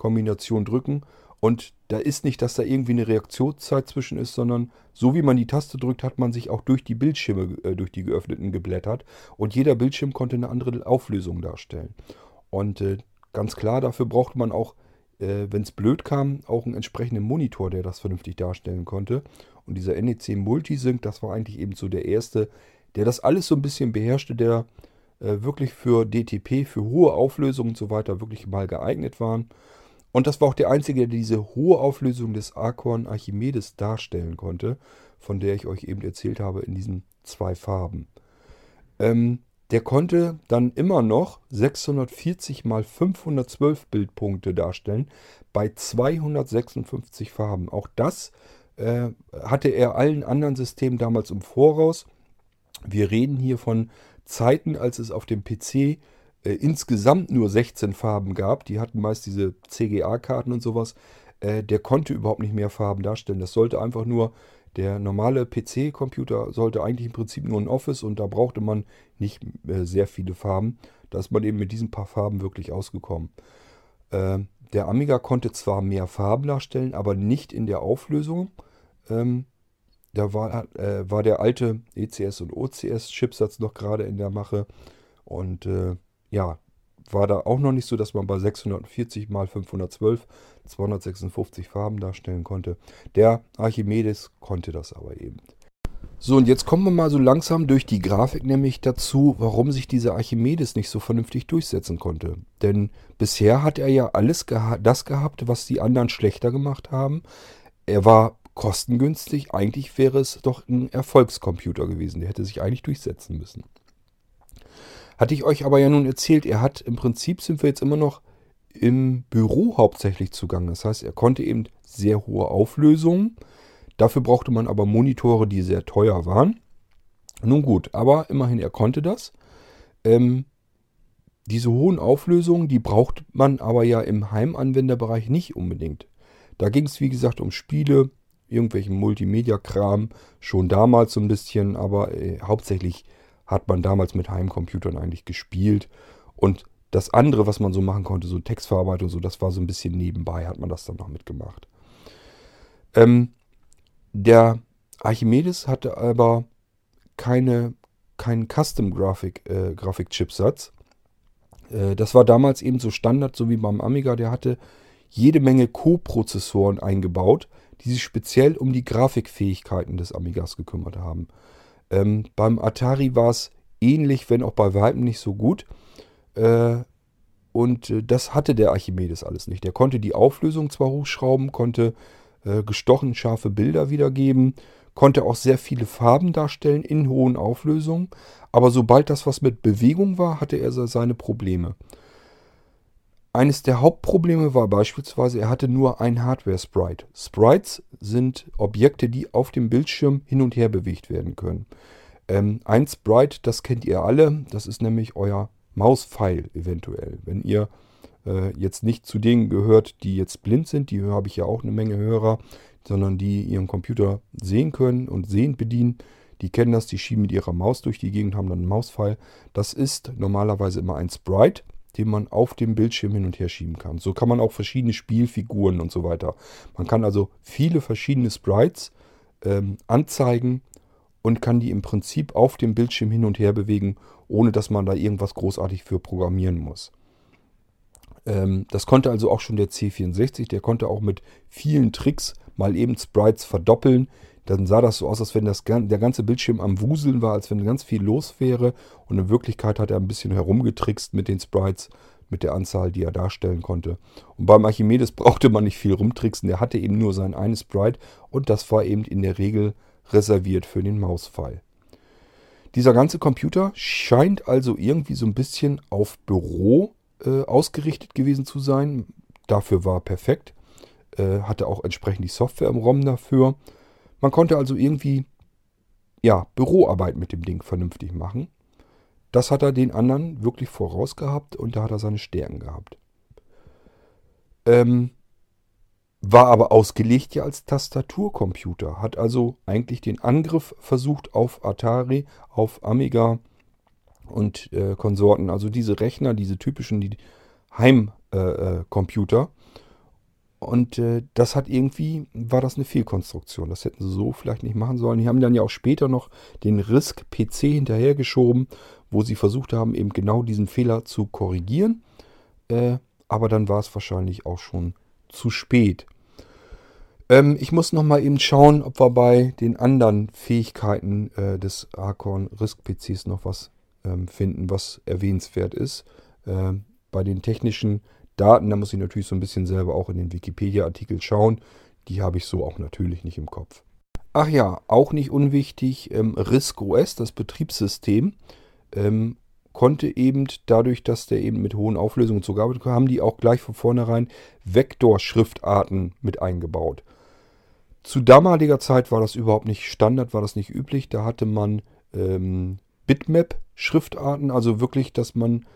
Tastenkombination drücken und da ist nicht, dass da irgendwie eine Reaktionszeit zwischen ist, sondern so wie man die Taste drückt, hat man sich auch durch die Bildschirme, äh, durch die geöffneten geblättert. Und jeder Bildschirm konnte eine andere Auflösung darstellen. Und äh, ganz klar, dafür brauchte man auch, äh, wenn es blöd kam, auch einen entsprechenden Monitor, der das vernünftig darstellen konnte. Und dieser NEC Multisync, das war eigentlich eben so der erste, der das alles so ein bisschen beherrschte, der äh, wirklich für DTP, für hohe Auflösungen und so weiter wirklich mal geeignet waren. Und das war auch der einzige, der diese hohe Auflösung des Archon Archimedes darstellen konnte, von der ich euch eben erzählt habe in diesen zwei Farben. Ähm, der konnte dann immer noch 640 mal 512 Bildpunkte darstellen bei 256 Farben. Auch das äh, hatte er allen anderen Systemen damals im Voraus. Wir reden hier von Zeiten, als es auf dem PC äh, insgesamt nur 16 Farben gab. Die hatten meist diese CGA-Karten und sowas. Äh, der konnte überhaupt nicht mehr Farben darstellen. Das sollte einfach nur, der normale PC-Computer sollte eigentlich im Prinzip nur ein Office und da brauchte man nicht äh, sehr viele Farben. Da ist man eben mit diesen paar Farben wirklich ausgekommen. Äh, der Amiga konnte zwar mehr Farben darstellen, aber nicht in der Auflösung. Ähm, da war, äh, war der alte ECS und OCS-Chipsatz noch gerade in der Mache. Und äh, ja, war da auch noch nicht so, dass man bei 640 mal 512 256 Farben darstellen konnte. Der Archimedes konnte das aber eben. So, und jetzt kommen wir mal so langsam durch die Grafik nämlich dazu, warum sich dieser Archimedes nicht so vernünftig durchsetzen konnte. Denn bisher hat er ja alles geha das gehabt, was die anderen schlechter gemacht haben. Er war kostengünstig. Eigentlich wäre es doch ein Erfolgscomputer gewesen. Der hätte sich eigentlich durchsetzen müssen. Hatte ich euch aber ja nun erzählt, er hat im Prinzip sind wir jetzt immer noch im Büro hauptsächlich zugange. Das heißt, er konnte eben sehr hohe Auflösungen. Dafür brauchte man aber Monitore, die sehr teuer waren. Nun gut, aber immerhin, er konnte das. Ähm, diese hohen Auflösungen, die braucht man aber ja im Heimanwenderbereich nicht unbedingt. Da ging es, wie gesagt, um Spiele, irgendwelchen Multimedia-Kram, schon damals so ein bisschen, aber äh, hauptsächlich hat man damals mit Heimcomputern eigentlich gespielt. Und das andere, was man so machen konnte, so Textverarbeitung, so, das war so ein bisschen nebenbei, hat man das dann noch mitgemacht. Ähm, der Archimedes hatte aber keine, keinen Custom Graphic, äh. Äh, das war damals eben so Standard, so wie beim Amiga. Der hatte jede Menge Co-Prozessoren eingebaut, die sich speziell um die Grafikfähigkeiten des Amigas gekümmert haben. Ähm, beim Atari war es ähnlich, wenn auch bei weitem nicht so gut. Äh, und äh, das hatte der Archimedes alles nicht. Der konnte die Auflösung zwar hochschrauben, konnte äh, gestochen scharfe Bilder wiedergeben, konnte auch sehr viele Farben darstellen in hohen Auflösungen, aber sobald das was mit Bewegung war, hatte er seine Probleme. Eines der Hauptprobleme war beispielsweise, er hatte nur ein Hardware-Sprite. Sprites sind Objekte, die auf dem Bildschirm hin und her bewegt werden können. Ähm, ein Sprite, das kennt ihr alle, das ist nämlich euer Mauspfeil eventuell. Wenn ihr äh, jetzt nicht zu denen gehört, die jetzt blind sind. Die habe ich ja auch eine Menge Hörer, sondern die ihren Computer sehen können und sehend bedienen. Die kennen das, die schieben mit ihrer Maus durch die Gegend, haben dann einen Mauspfeil. Das ist normalerweise immer ein Sprite, den man auf dem Bildschirm hin und her schieben kann. So kann man auch verschiedene Spielfiguren und so weiter. Man kann also viele verschiedene Sprites ähm, anzeigen und kann die im Prinzip auf dem Bildschirm hin und her bewegen, ohne dass man da irgendwas großartig für programmieren muss. Ähm, das konnte also auch schon der C64. Der konnte auch mit vielen Tricks mal eben Sprites verdoppeln. Dann sah das so aus, als wenn das, der ganze Bildschirm am Wuseln war, als wenn ganz viel los wäre. Und in Wirklichkeit hat er ein bisschen herumgetrickst mit den Sprites, mit der Anzahl, die er darstellen konnte. Und beim Archimedes brauchte man nicht viel rumtricksen. Der hatte eben nur sein eines Sprite und das war eben in der Regel reserviert für den Mauspfeil. Dieser ganze Computer scheint also irgendwie so ein bisschen auf Büro äh, ausgerichtet gewesen zu sein. Dafür war perfekt. Äh, hatte auch entsprechend die Software im ROM dafür. Man konnte also irgendwie ja, Büroarbeit mit dem Ding vernünftig machen. Das hat er den anderen wirklich vorausgehabt und da hat er seine Stärken gehabt. Ähm, war aber ausgelegt ja als Tastaturcomputer, hat also eigentlich den Angriff versucht auf Atari, auf Amiga und äh, Konsorten. Also diese Rechner, diese typischen die Heimcomputer. Und äh, das hat irgendwie, war das eine Fehlkonstruktion. Das hätten sie so vielleicht nicht machen sollen. Die haben dann ja auch später noch den RISC-PC hinterhergeschoben, wo sie versucht haben, eben genau diesen Fehler zu korrigieren. Äh, aber dann war es wahrscheinlich auch schon zu spät. Ähm, ich muss noch mal eben schauen, ob wir bei den anderen Fähigkeiten äh, des Acorn RISC-PCs noch was ähm, finden, was erwähnenswert ist. Ähm, bei den technischen Daten, da muss ich natürlich so ein bisschen selber auch in den Wikipedia-Artikel schauen. Die habe ich so auch natürlich nicht im Kopf. Ach ja, auch nicht unwichtig, ähm, RISC OS, das Betriebssystem, ähm, konnte eben dadurch, dass der eben mit hohen Auflösungen zugearbeitet haben die auch gleich von vornherein Vektorschriftarten mit eingebaut. Zu damaliger Zeit war das überhaupt nicht Standard, war das nicht üblich. Da hatte man ähm, Bitmap-Schriftarten, also wirklich, dass man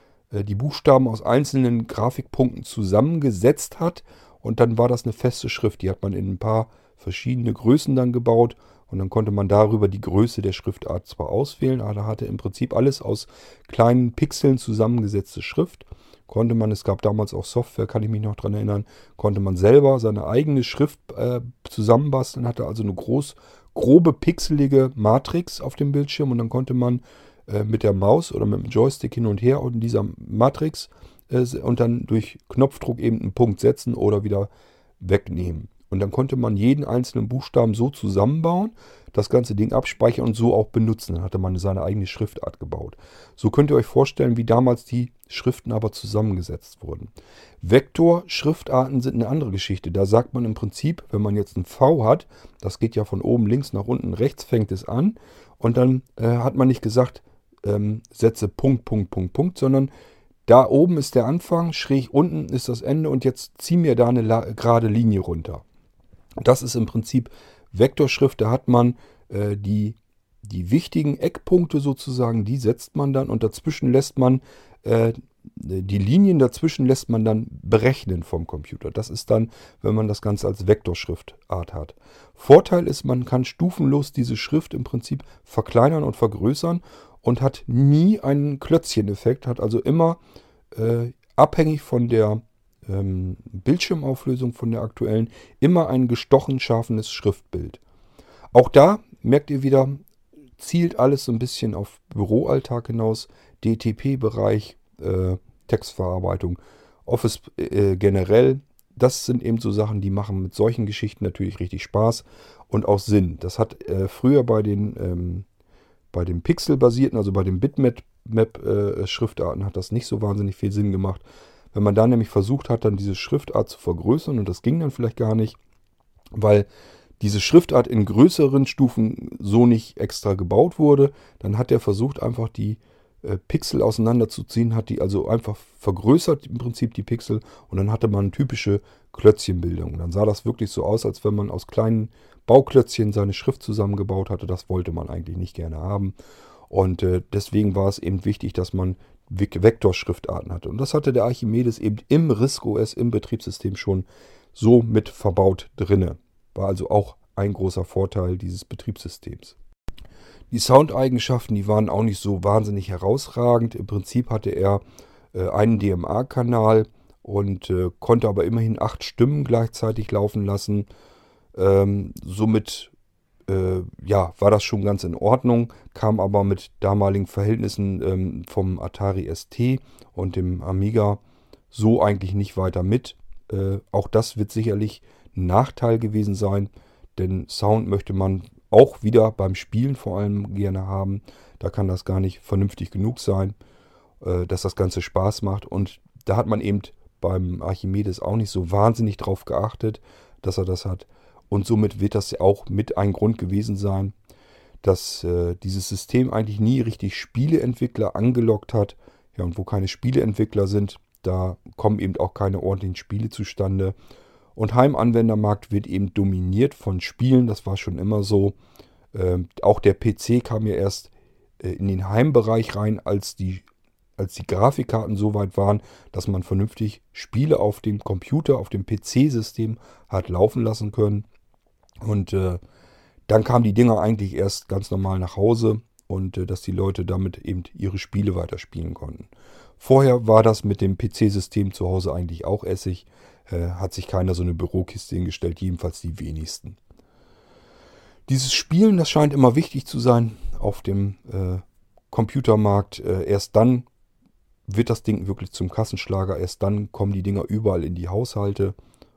die Buchstaben aus einzelnen Grafikpunkten zusammengesetzt hat und dann war das eine feste Schrift. Die hat man in ein paar verschiedene Größen dann gebaut und dann konnte man darüber die Größe der Schriftart zwar auswählen, aber da hatte im Prinzip alles aus kleinen Pixeln zusammengesetzte Schrift. Konnte man, es gab damals auch Software, kann ich mich noch daran erinnern, konnte man selber seine eigene Schrift äh, zusammenbasteln, hatte also eine groß, grobe, pixelige Matrix auf dem Bildschirm und dann konnte man äh, mit der Maus oder mit dem Joystick hin und her und in dieser Matrix äh, und dann durch Knopfdruck eben einen Punkt setzen oder wieder wegnehmen. Und dann konnte man jeden einzelnen Buchstaben so zusammenbauen, das ganze Ding abspeichern und so auch benutzen. Dann hatte man seine eigene Schriftart gebaut. So könnt ihr euch vorstellen, wie damals die Schriften aber zusammengesetzt wurden. Vektor-Schriftarten sind eine andere Geschichte. Da sagt man im Prinzip, wenn man jetzt ein V hat, das geht ja von oben links nach unten rechts, fängt es an. Und dann äh, hat man nicht gesagt, ähm, setze Punkt, Punkt, Punkt, Punkt, sondern da oben ist der Anfang, schräg unten ist das Ende und jetzt zieh mir da eine gerade Linie runter. Das ist im Prinzip Vektorschrift. Da hat man äh, die, die wichtigen Eckpunkte sozusagen, die setzt man dann und dazwischen lässt man äh, die Linien dazwischen lässt man dann berechnen vom Computer. Das ist dann, wenn man das Ganze als Vektorschriftart hat. Vorteil ist, man kann stufenlos diese Schrift im Prinzip verkleinern und vergrößern und hat nie einen Klötzchen-Effekt, hat also immer äh, abhängig von der ähm, Bildschirmauflösung von der aktuellen immer ein gestochen scharfes Schriftbild. Auch da merkt ihr wieder, zielt alles so ein bisschen auf Büroalltag hinaus, DTP-Bereich, äh, Textverarbeitung, Office äh, generell. Das sind eben so Sachen, die machen mit solchen Geschichten natürlich richtig Spaß und auch Sinn. Das hat äh, früher bei den, ähm, bei den Pixel-basierten, also bei den Bitmap-Schriftarten, äh, hat das nicht so wahnsinnig viel Sinn gemacht. Wenn man da nämlich versucht hat, dann diese Schriftart zu vergrößern, und das ging dann vielleicht gar nicht, weil diese Schriftart in größeren Stufen so nicht extra gebaut wurde, dann hat er versucht, einfach die Pixel auseinanderzuziehen, hat die also einfach vergrößert im Prinzip die Pixel und dann hatte man typische Klötzchenbildung. Dann sah das wirklich so aus, als wenn man aus kleinen Bauklötzchen seine Schrift zusammengebaut hatte. Das wollte man eigentlich nicht gerne haben. Und äh, deswegen war es eben wichtig, dass man Vektorschriftarten hatte. Und das hatte der Archimedes eben im RISC OS, im Betriebssystem schon so mit verbaut drinne. War also auch ein großer Vorteil dieses Betriebssystems. Die Soundeigenschaften, die waren auch nicht so wahnsinnig herausragend. Im Prinzip hatte er äh, einen DMA-Kanal und äh, konnte aber immerhin acht Stimmen gleichzeitig laufen lassen. Ähm, somit äh, ja, war das schon ganz in Ordnung, kam aber mit damaligen Verhältnissen ähm, vom Atari ST und dem Amiga so eigentlich nicht weiter mit. Äh, auch das wird sicherlich ein Nachteil gewesen sein, denn Sound möchte man auch wieder beim Spielen vor allem gerne haben. Da kann das gar nicht vernünftig genug sein, äh, dass das Ganze Spaß macht. Und da hat man eben beim Archimedes auch nicht so wahnsinnig drauf geachtet, dass er das hat. Und somit wird das auch mit ein Grund gewesen sein, dass äh, dieses System eigentlich nie richtig Spieleentwickler angelockt hat. Ja, und wo keine Spieleentwickler sind, da kommen eben auch keine ordentlichen Spiele zustande. Und Heimanwendermarkt wird eben dominiert von Spielen, das war schon immer so. Ähm, auch der PC kam ja erst äh, in den Heimbereich rein, als die, als die Grafikkarten so weit waren, dass man vernünftig Spiele auf dem Computer, auf dem PC-System hat laufen lassen können. Und äh, dann kamen die Dinger eigentlich erst ganz normal nach Hause und äh, dass die Leute damit eben ihre Spiele weiterspielen konnten. Vorher war das mit dem PC-System zu Hause eigentlich auch Essig. Äh, hat sich keiner so eine Bürokiste hingestellt, jedenfalls die wenigsten. Dieses Spielen, das scheint immer wichtig zu sein auf dem äh, Computermarkt. Äh, erst dann wird das Ding wirklich zum Kassenschlager. Erst dann kommen die Dinger überall in die Haushalte.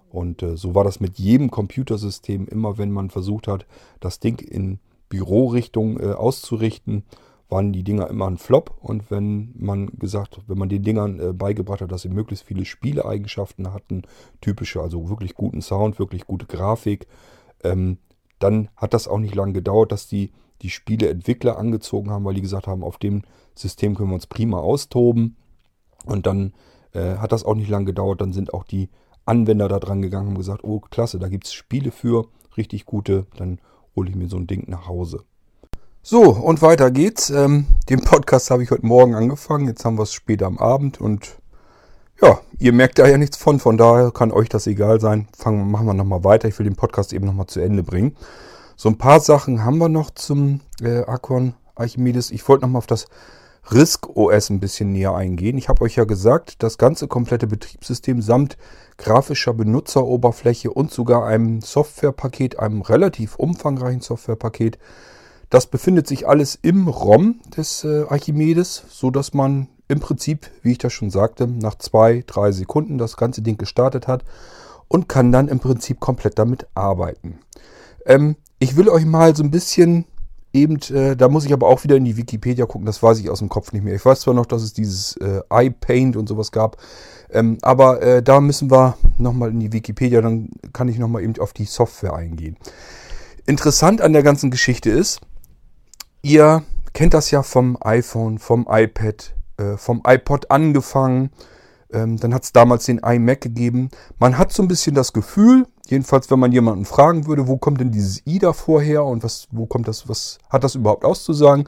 Und äh, so war das mit jedem Computersystem. Immer wenn man versucht hat, das Ding in Bürorichtung äh, auszurichten, waren die Dinger immer ein Flop. Und wenn man gesagt, wenn man den Dingern äh, beigebracht hat, dass sie möglichst viele Spieleeigenschaften hatten, typische, also wirklich guten Sound, wirklich gute Grafik, ähm, dann hat das auch nicht lange gedauert, dass die die Spieleentwickler angezogen haben, weil die gesagt haben, auf dem System können wir uns prima austoben. Und dann äh, hat das auch nicht lange gedauert, dann sind auch die Anwender da dran gegangen und gesagt, oh klasse, da gibt es Spiele für, richtig gute, dann hole ich mir so ein Ding nach Hause. So, und weiter geht's. Ähm, den Podcast habe ich heute Morgen angefangen. Jetzt haben wir es später am Abend und ja, ihr merkt da ja nichts von. Von daher kann euch das egal sein. Fangen, machen wir nochmal weiter. Ich will den Podcast eben nochmal zu Ende bringen. So ein paar Sachen haben wir noch zum äh, Aquan Archimedes. Ich wollte nochmal auf das RISC OS ein bisschen näher eingehen. Ich habe euch ja gesagt, das ganze komplette Betriebssystem samt grafischer Benutzeroberfläche und sogar einem Softwarepaket, einem relativ umfangreichen Softwarepaket, das befindet sich alles im ROM des äh, Archimedes, so dass man im Prinzip, wie ich das schon sagte, nach zwei, drei Sekunden das ganze Ding gestartet hat und kann dann im Prinzip komplett damit arbeiten. Ähm, ich will euch mal so ein bisschen eben, äh, da muss ich aber auch wieder in die Wikipedia gucken, das weiß ich aus dem Kopf nicht mehr. Ich weiß zwar noch, dass es dieses äh, iPaint und sowas gab, ähm, aber äh, da müssen wir nochmal in die Wikipedia, dann kann ich nochmal eben auf die Software eingehen. Interessant an der ganzen Geschichte ist, ihr kennt das ja vom iPhone, vom iPad, äh, vom iPod angefangen. Ähm, dann hat es damals den iMac gegeben. Man hat so ein bisschen das Gefühl, jedenfalls wenn man jemanden fragen würde, wo kommt denn dieses i davor her und was, wo kommt das, was hat das überhaupt auszusagen,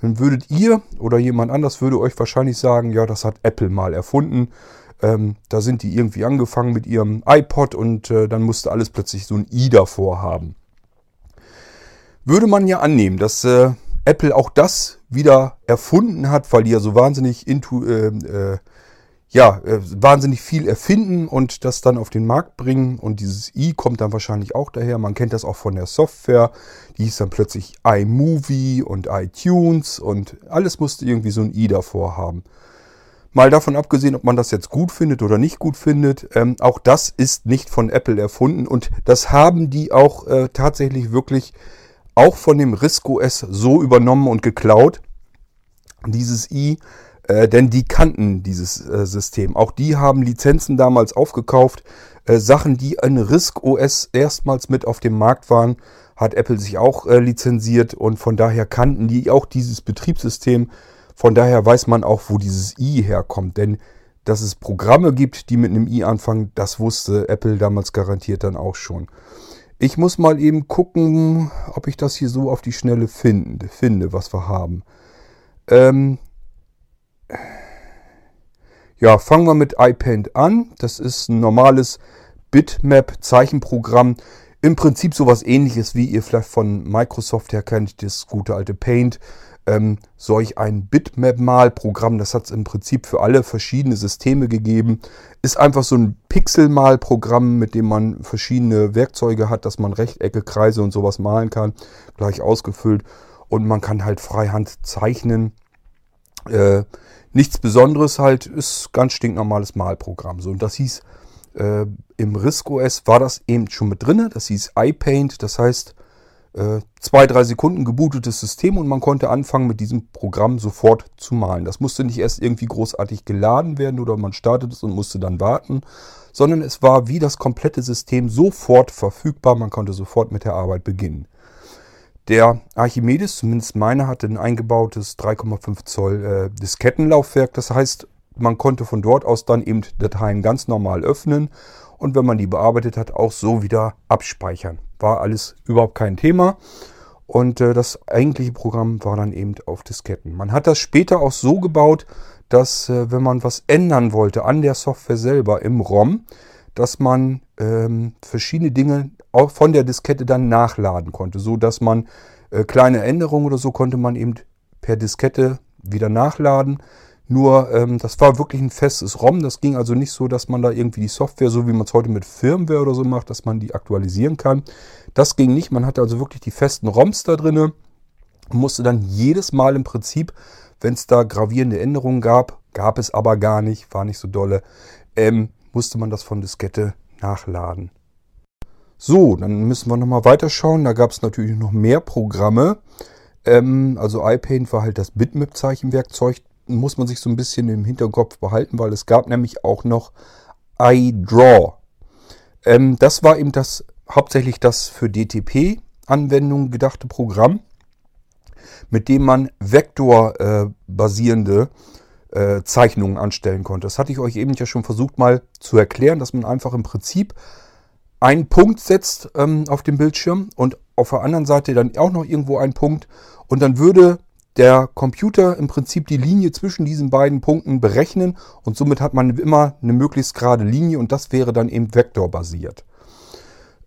dann würdet ihr oder jemand anders würde euch wahrscheinlich sagen, ja, das hat Apple mal erfunden. Ähm, da sind die irgendwie angefangen mit ihrem iPod und äh, dann musste alles plötzlich so ein i davor haben. Würde man ja annehmen, dass äh, Apple auch das wieder erfunden hat, weil die ja so wahnsinnig into, äh, äh, ja, äh, wahnsinnig viel erfinden und das dann auf den Markt bringen. Und dieses i kommt dann wahrscheinlich auch daher. Man kennt das auch von der Software. Die hieß dann plötzlich iMovie und iTunes und alles musste irgendwie so ein i davor haben. Mal davon abgesehen, ob man das jetzt gut findet oder nicht gut findet, ähm, auch das ist nicht von Apple erfunden und das haben die auch äh, tatsächlich wirklich auch von dem RISC OS so übernommen und geklaut, dieses i, äh, denn die kannten dieses äh, System. Auch die haben Lizenzen damals aufgekauft. Äh, Sachen, die in RISC OS erstmals mit auf dem Markt waren, hat Apple sich auch äh, lizenziert und von daher kannten die auch dieses Betriebssystem. Von daher weiß man auch, wo dieses i herkommt, denn dass es Programme gibt, die mit einem i anfangen, das wusste Apple damals garantiert dann auch schon. Ich muss mal eben gucken, ob ich das hier so auf die Schnelle finde, finde was wir haben. Ähm ja, fangen wir mit iPaint an. Das ist ein normales Bitmap-Zeichenprogramm. Im Prinzip sowas ähnliches, wie ihr vielleicht von Microsoft her kennt, das gute alte Paint ähm, solch ein Bitmap-Mal-Programm, das hat es im Prinzip für alle verschiedene Systeme gegeben, ist einfach so ein Pixel-Mal-Programm, mit dem man verschiedene Werkzeuge hat, dass man Rechtecke, Kreise und sowas malen kann, gleich ausgefüllt und man kann halt freihand zeichnen. Äh, nichts Besonderes halt, ist ganz stinknormales Malprogramm. So, und das hieß, äh, im RISC OS war das eben schon mit drin. Das hieß iPaint, das heißt, äh, zwei, drei Sekunden gebootetes System und man konnte anfangen mit diesem Programm sofort zu malen. Das musste nicht erst irgendwie großartig geladen werden oder man startet es und musste dann warten, sondern es war wie das komplette System sofort verfügbar. Man konnte sofort mit der Arbeit beginnen. Der Archimedes, zumindest meiner, hatte ein eingebautes 3,5 Zoll äh, Diskettenlaufwerk. Das heißt, man konnte von dort aus dann eben Dateien ganz normal öffnen und wenn man die bearbeitet hat, auch so wieder abspeichern. War alles überhaupt kein Thema. Und äh, das eigentliche Programm war dann eben auf Disketten. Man hat das später auch so gebaut, dass äh, wenn man was ändern wollte an der Software selber im ROM, dass man ähm, verschiedene Dinge auch von der Diskette dann nachladen konnte, so dass man äh, kleine Änderungen oder so konnte man eben per Diskette wieder nachladen. Nur ähm, das war wirklich ein festes ROM. Das ging also nicht so, dass man da irgendwie die Software, so wie man es heute mit Firmware oder so macht, dass man die aktualisieren kann. Das ging nicht. Man hatte also wirklich die festen ROMs da drin und musste dann jedes Mal im Prinzip, wenn es da gravierende Änderungen gab, gab es aber gar nicht, war nicht so dolle, ähm, musste man das von Diskette nachladen. So, dann müssen wir nochmal weiterschauen. Da gab es natürlich noch mehr Programme. Ähm, also iPaint war halt das Bitmap-Zeichenwerkzeug muss man sich so ein bisschen im Hinterkopf behalten, weil es gab nämlich auch noch iDraw. Ähm, das war eben das hauptsächlich das für DTP-Anwendungen gedachte Programm, mit dem man vektorbasierende äh, äh, Zeichnungen anstellen konnte. Das hatte ich euch eben ja schon versucht mal zu erklären, dass man einfach im Prinzip einen Punkt setzt ähm, auf dem Bildschirm und auf der anderen Seite dann auch noch irgendwo einen Punkt und dann würde der Computer im Prinzip die Linie zwischen diesen beiden Punkten berechnen und somit hat man immer eine möglichst gerade Linie und das wäre dann eben vektorbasiert.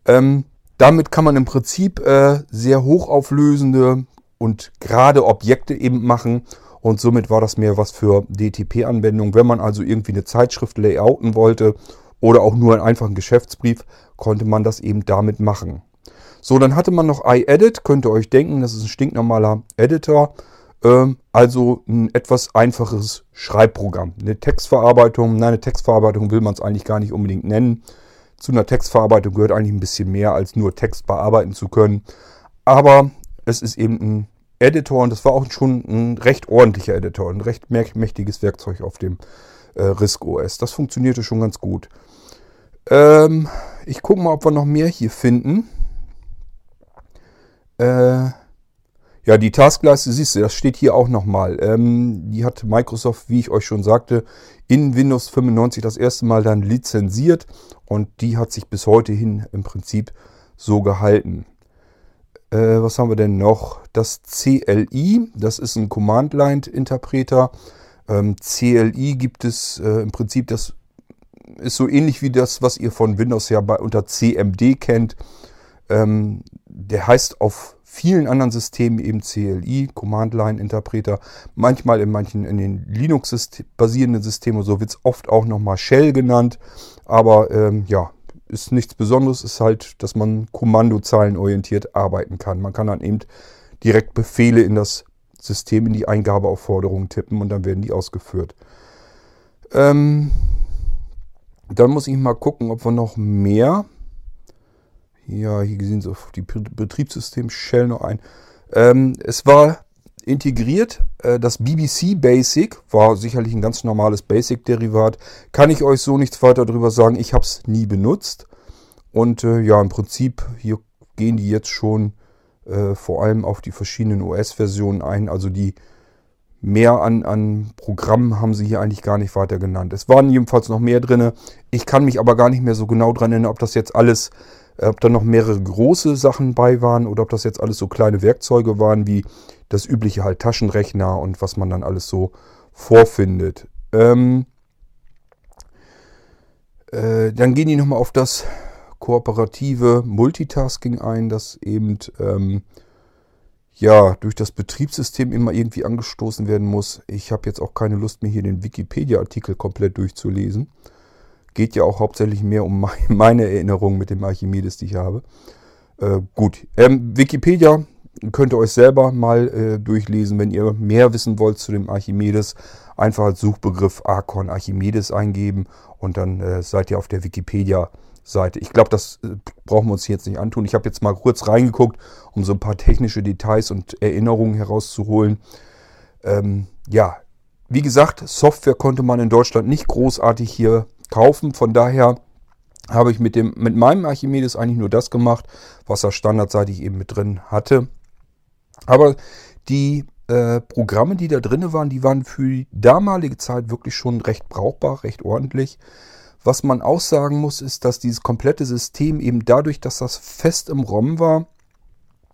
Ähm, damit kann man im Prinzip äh, sehr hochauflösende und gerade Objekte eben machen und somit war das mehr was für DTP-Anwendungen. Wenn man also irgendwie eine Zeitschrift layouten wollte oder auch nur einen einfachen Geschäftsbrief, konnte man das eben damit machen. So, dann hatte man noch iEdit, könnt ihr euch denken, das ist ein stinknormaler Editor. Ähm, also ein etwas einfaches Schreibprogramm. Eine Textverarbeitung, nein, eine Textverarbeitung will man es eigentlich gar nicht unbedingt nennen. Zu einer Textverarbeitung gehört eigentlich ein bisschen mehr, als nur Text bearbeiten zu können. Aber es ist eben ein Editor und das war auch schon ein recht ordentlicher Editor, ein recht mächtiges Werkzeug auf dem äh, RISC OS. Das funktionierte schon ganz gut. Ähm, ich gucke mal, ob wir noch mehr hier finden. Äh, ja, die Taskleiste, siehst du, das steht hier auch nochmal. Ähm, die hat Microsoft, wie ich euch schon sagte, in Windows 95 das erste Mal dann lizenziert und die hat sich bis heute hin im Prinzip so gehalten. Äh, was haben wir denn noch? Das CLI, das ist ein Command-Line-Interpreter. Ähm, CLI gibt es äh, im Prinzip, das ist so ähnlich wie das, was ihr von Windows ja bei, unter CMD kennt. Ähm, der heißt auf vielen anderen Systemen eben CLI, Command-Line-Interpreter. Manchmal in manchen, in den Linux-basierenden Systemen so wird es oft auch nochmal Shell genannt. Aber ähm, ja, ist nichts Besonderes, ist halt, dass man kommandozeilenorientiert arbeiten kann. Man kann dann eben direkt Befehle in das System, in die Eingabeaufforderungen tippen und dann werden die ausgeführt. Ähm, dann muss ich mal gucken, ob wir noch mehr ja, hier sehen Sie auf die Betriebssystem Shell noch ein. Ähm, es war integriert. Äh, das BBC Basic war sicherlich ein ganz normales Basic-Derivat. Kann ich euch so nichts weiter darüber sagen. Ich habe es nie benutzt. Und äh, ja, im Prinzip, hier gehen die jetzt schon äh, vor allem auf die verschiedenen OS-Versionen ein. Also die mehr an, an Programmen haben sie hier eigentlich gar nicht weiter genannt. Es waren jedenfalls noch mehr drin. Ich kann mich aber gar nicht mehr so genau dran erinnern, ob das jetzt alles ob da noch mehrere große Sachen bei waren oder ob das jetzt alles so kleine Werkzeuge waren, wie das übliche halt Taschenrechner und was man dann alles so vorfindet. Ähm, äh, dann gehen die nochmal auf das kooperative Multitasking ein, das eben ähm, ja durch das Betriebssystem immer irgendwie angestoßen werden muss. Ich habe jetzt auch keine Lust mehr hier den Wikipedia-Artikel komplett durchzulesen. Geht ja auch hauptsächlich mehr um meine Erinnerungen mit dem Archimedes, die ich habe. Äh, gut, ähm, Wikipedia könnt ihr euch selber mal äh, durchlesen, wenn ihr mehr wissen wollt zu dem Archimedes. Einfach als Suchbegriff Archon Archimedes eingeben und dann äh, seid ihr auf der Wikipedia-Seite. Ich glaube, das äh, brauchen wir uns jetzt nicht antun. Ich habe jetzt mal kurz reingeguckt, um so ein paar technische Details und Erinnerungen herauszuholen. Ähm, ja, wie gesagt, Software konnte man in Deutschland nicht großartig hier kaufen. Von daher habe ich mit, dem, mit meinem Archimedes eigentlich nur das gemacht, was er standardseitig eben mit drin hatte. Aber die äh, Programme, die da drin waren, die waren für die damalige Zeit wirklich schon recht brauchbar, recht ordentlich. Was man auch sagen muss, ist, dass dieses komplette System eben dadurch, dass das fest im ROM war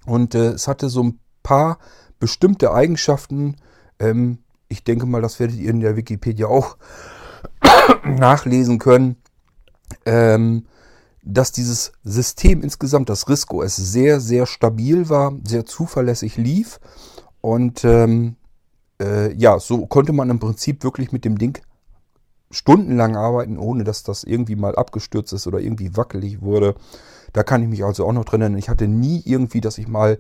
und äh, es hatte so ein paar bestimmte Eigenschaften, ähm, ich denke mal, das werdet ihr in der Wikipedia auch nachlesen können, ähm, dass dieses System insgesamt, das Risco, es sehr, sehr stabil war, sehr zuverlässig lief. Und ähm, äh, ja, so konnte man im Prinzip wirklich mit dem Ding stundenlang arbeiten, ohne dass das irgendwie mal abgestürzt ist oder irgendwie wackelig wurde. Da kann ich mich also auch noch drin erinnern. Ich hatte nie irgendwie, dass ich mal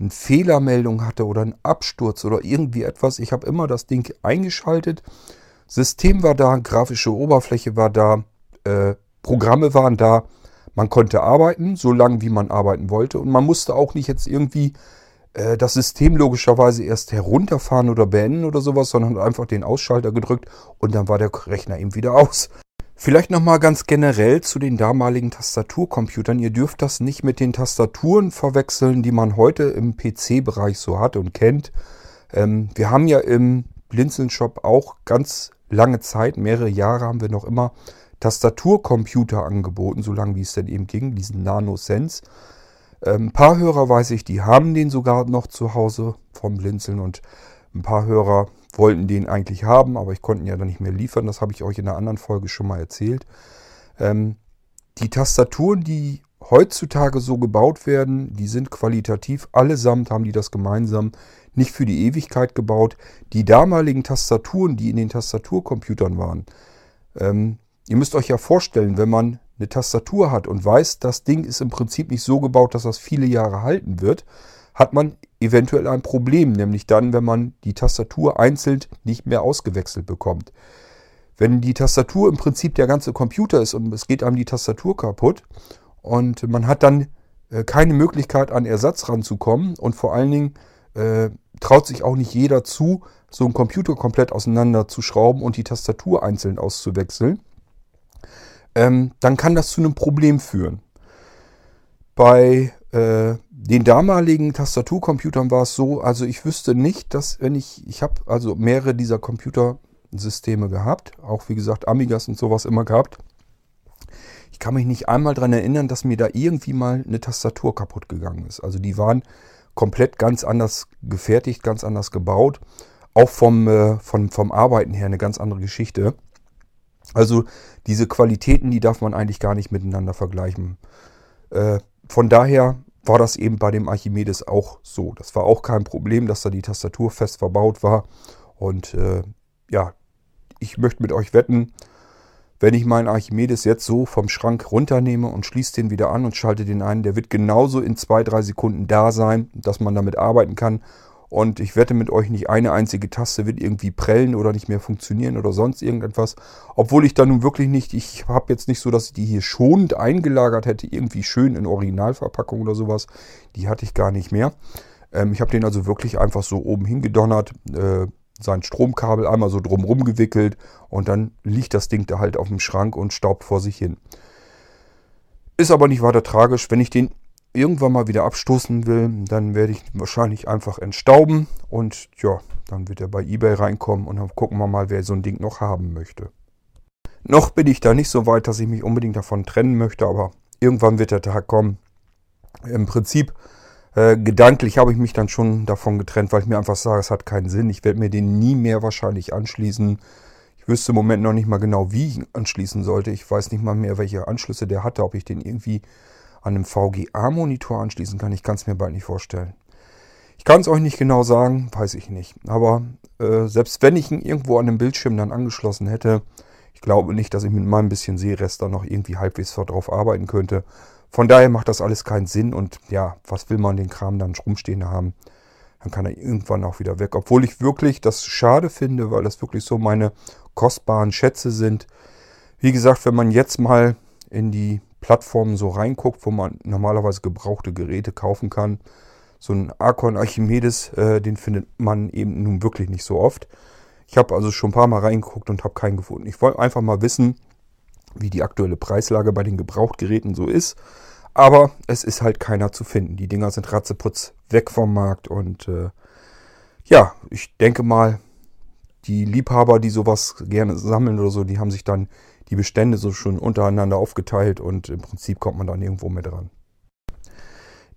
eine Fehlermeldung hatte oder einen Absturz oder irgendwie etwas. Ich habe immer das Ding eingeschaltet, System war da, grafische Oberfläche war da, äh, Programme waren da. Man konnte arbeiten, so lange wie man arbeiten wollte. Und man musste auch nicht jetzt irgendwie äh, das System logischerweise erst herunterfahren oder beenden oder sowas, sondern einfach den Ausschalter gedrückt und dann war der Rechner eben wieder aus. Vielleicht nochmal ganz generell zu den damaligen Tastaturcomputern. Ihr dürft das nicht mit den Tastaturen verwechseln, die man heute im PC-Bereich so hat und kennt. Ähm, wir haben ja im Blinzeln-Shop auch ganz lange Zeit, mehrere Jahre haben wir noch immer Tastaturcomputer angeboten, solange wie es denn eben ging, diesen NanoSense. Ähm, ein paar Hörer weiß ich, die haben den sogar noch zu Hause vom Blinzeln und ein paar Hörer wollten den eigentlich haben, aber ich konnte ihn ja dann nicht mehr liefern. Das habe ich euch in einer anderen Folge schon mal erzählt. Ähm, die Tastaturen, die heutzutage so gebaut werden, die sind qualitativ, allesamt haben die das gemeinsam, nicht für die Ewigkeit gebaut. Die damaligen Tastaturen, die in den Tastaturcomputern waren, ähm, ihr müsst euch ja vorstellen, wenn man eine Tastatur hat und weiß, das Ding ist im Prinzip nicht so gebaut, dass das viele Jahre halten wird, hat man eventuell ein Problem, nämlich dann, wenn man die Tastatur einzeln nicht mehr ausgewechselt bekommt. Wenn die Tastatur im Prinzip der ganze Computer ist und es geht einem die Tastatur kaputt und man hat dann äh, keine Möglichkeit an Ersatz ranzukommen und vor allen Dingen äh, traut sich auch nicht jeder zu, so einen Computer komplett auseinanderzuschrauben und die Tastatur einzeln auszuwechseln, ähm, dann kann das zu einem Problem führen. Bei äh, den damaligen Tastaturcomputern war es so, also ich wüsste nicht, dass wenn ich, ich habe also mehrere dieser Computersysteme gehabt, auch wie gesagt Amigas und sowas immer gehabt. Ich kann mich nicht einmal daran erinnern, dass mir da irgendwie mal eine Tastatur kaputt gegangen ist. Also die waren komplett ganz anders gefertigt, ganz anders gebaut. Auch vom, äh, vom, vom Arbeiten her eine ganz andere Geschichte. Also diese Qualitäten, die darf man eigentlich gar nicht miteinander vergleichen. Äh, von daher war das eben bei dem Archimedes auch so. Das war auch kein Problem, dass da die Tastatur fest verbaut war. Und äh, ja, ich möchte mit euch wetten, wenn ich meinen Archimedes jetzt so vom Schrank runternehme und schließe den wieder an und schalte den ein, der wird genauso in zwei, drei Sekunden da sein, dass man damit arbeiten kann. Und ich wette mit euch, nicht eine einzige Taste wird irgendwie prellen oder nicht mehr funktionieren oder sonst irgendetwas. Obwohl ich da nun wirklich nicht, ich habe jetzt nicht so, dass ich die hier schonend eingelagert hätte, irgendwie schön in Originalverpackung oder sowas. Die hatte ich gar nicht mehr. Ähm, ich habe den also wirklich einfach so oben hingedonnert, äh, sein Stromkabel einmal so drumrum gewickelt und dann liegt das Ding da halt auf dem Schrank und staubt vor sich hin. Ist aber nicht weiter tragisch. Wenn ich den irgendwann mal wieder abstoßen will, dann werde ich wahrscheinlich einfach entstauben und ja, dann wird er bei eBay reinkommen und dann gucken wir mal, wer so ein Ding noch haben möchte. Noch bin ich da nicht so weit, dass ich mich unbedingt davon trennen möchte, aber irgendwann wird der Tag kommen. Im Prinzip äh, gedanklich habe ich mich dann schon davon getrennt, weil ich mir einfach sage, es hat keinen Sinn. Ich werde mir den nie mehr wahrscheinlich anschließen. Ich wüsste im Moment noch nicht mal genau, wie ich ihn anschließen sollte. Ich weiß nicht mal mehr, welche Anschlüsse der hatte, ob ich den irgendwie an einem VGA-Monitor anschließen kann. Ich kann es mir bald nicht vorstellen. Ich kann es euch nicht genau sagen, weiß ich nicht. Aber äh, selbst wenn ich ihn irgendwo an einem Bildschirm dann angeschlossen hätte, ich glaube nicht, dass ich mit meinem bisschen Sehrest da noch irgendwie halbwegs drauf arbeiten könnte. Von daher macht das alles keinen Sinn und ja, was will man den Kram dann rumstehen haben? Dann kann er irgendwann auch wieder weg. Obwohl ich wirklich das schade finde, weil das wirklich so meine kostbaren Schätze sind. Wie gesagt, wenn man jetzt mal in die Plattformen so reinguckt, wo man normalerweise gebrauchte Geräte kaufen kann, so ein Archon Archimedes, äh, den findet man eben nun wirklich nicht so oft. Ich habe also schon ein paar Mal reingeguckt und habe keinen gefunden. Ich wollte einfach mal wissen, wie die aktuelle Preislage bei den Gebrauchtgeräten so ist. Aber es ist halt keiner zu finden. Die Dinger sind ratzeputz weg vom Markt und äh, ja, ich denke mal, die Liebhaber, die sowas gerne sammeln oder so, die haben sich dann die Bestände so schon untereinander aufgeteilt und im Prinzip kommt man dann irgendwo mehr dran.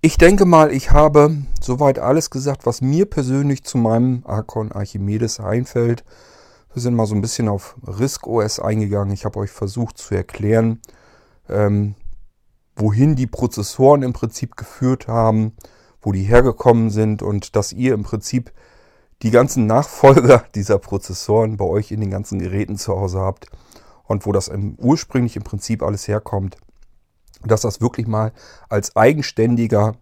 Ich denke mal, ich habe soweit alles gesagt, was mir persönlich zu meinem Archon Archimedes einfällt. Wir sind mal so ein bisschen auf Risk OS eingegangen. Ich habe euch versucht zu erklären, ähm, wohin die Prozessoren im Prinzip geführt haben, wo die hergekommen sind und dass ihr im Prinzip die ganzen Nachfolger dieser Prozessoren bei euch in den ganzen Geräten zu Hause habt und wo das im, ursprünglich im Prinzip alles herkommt, dass das wirklich mal als eigenständiger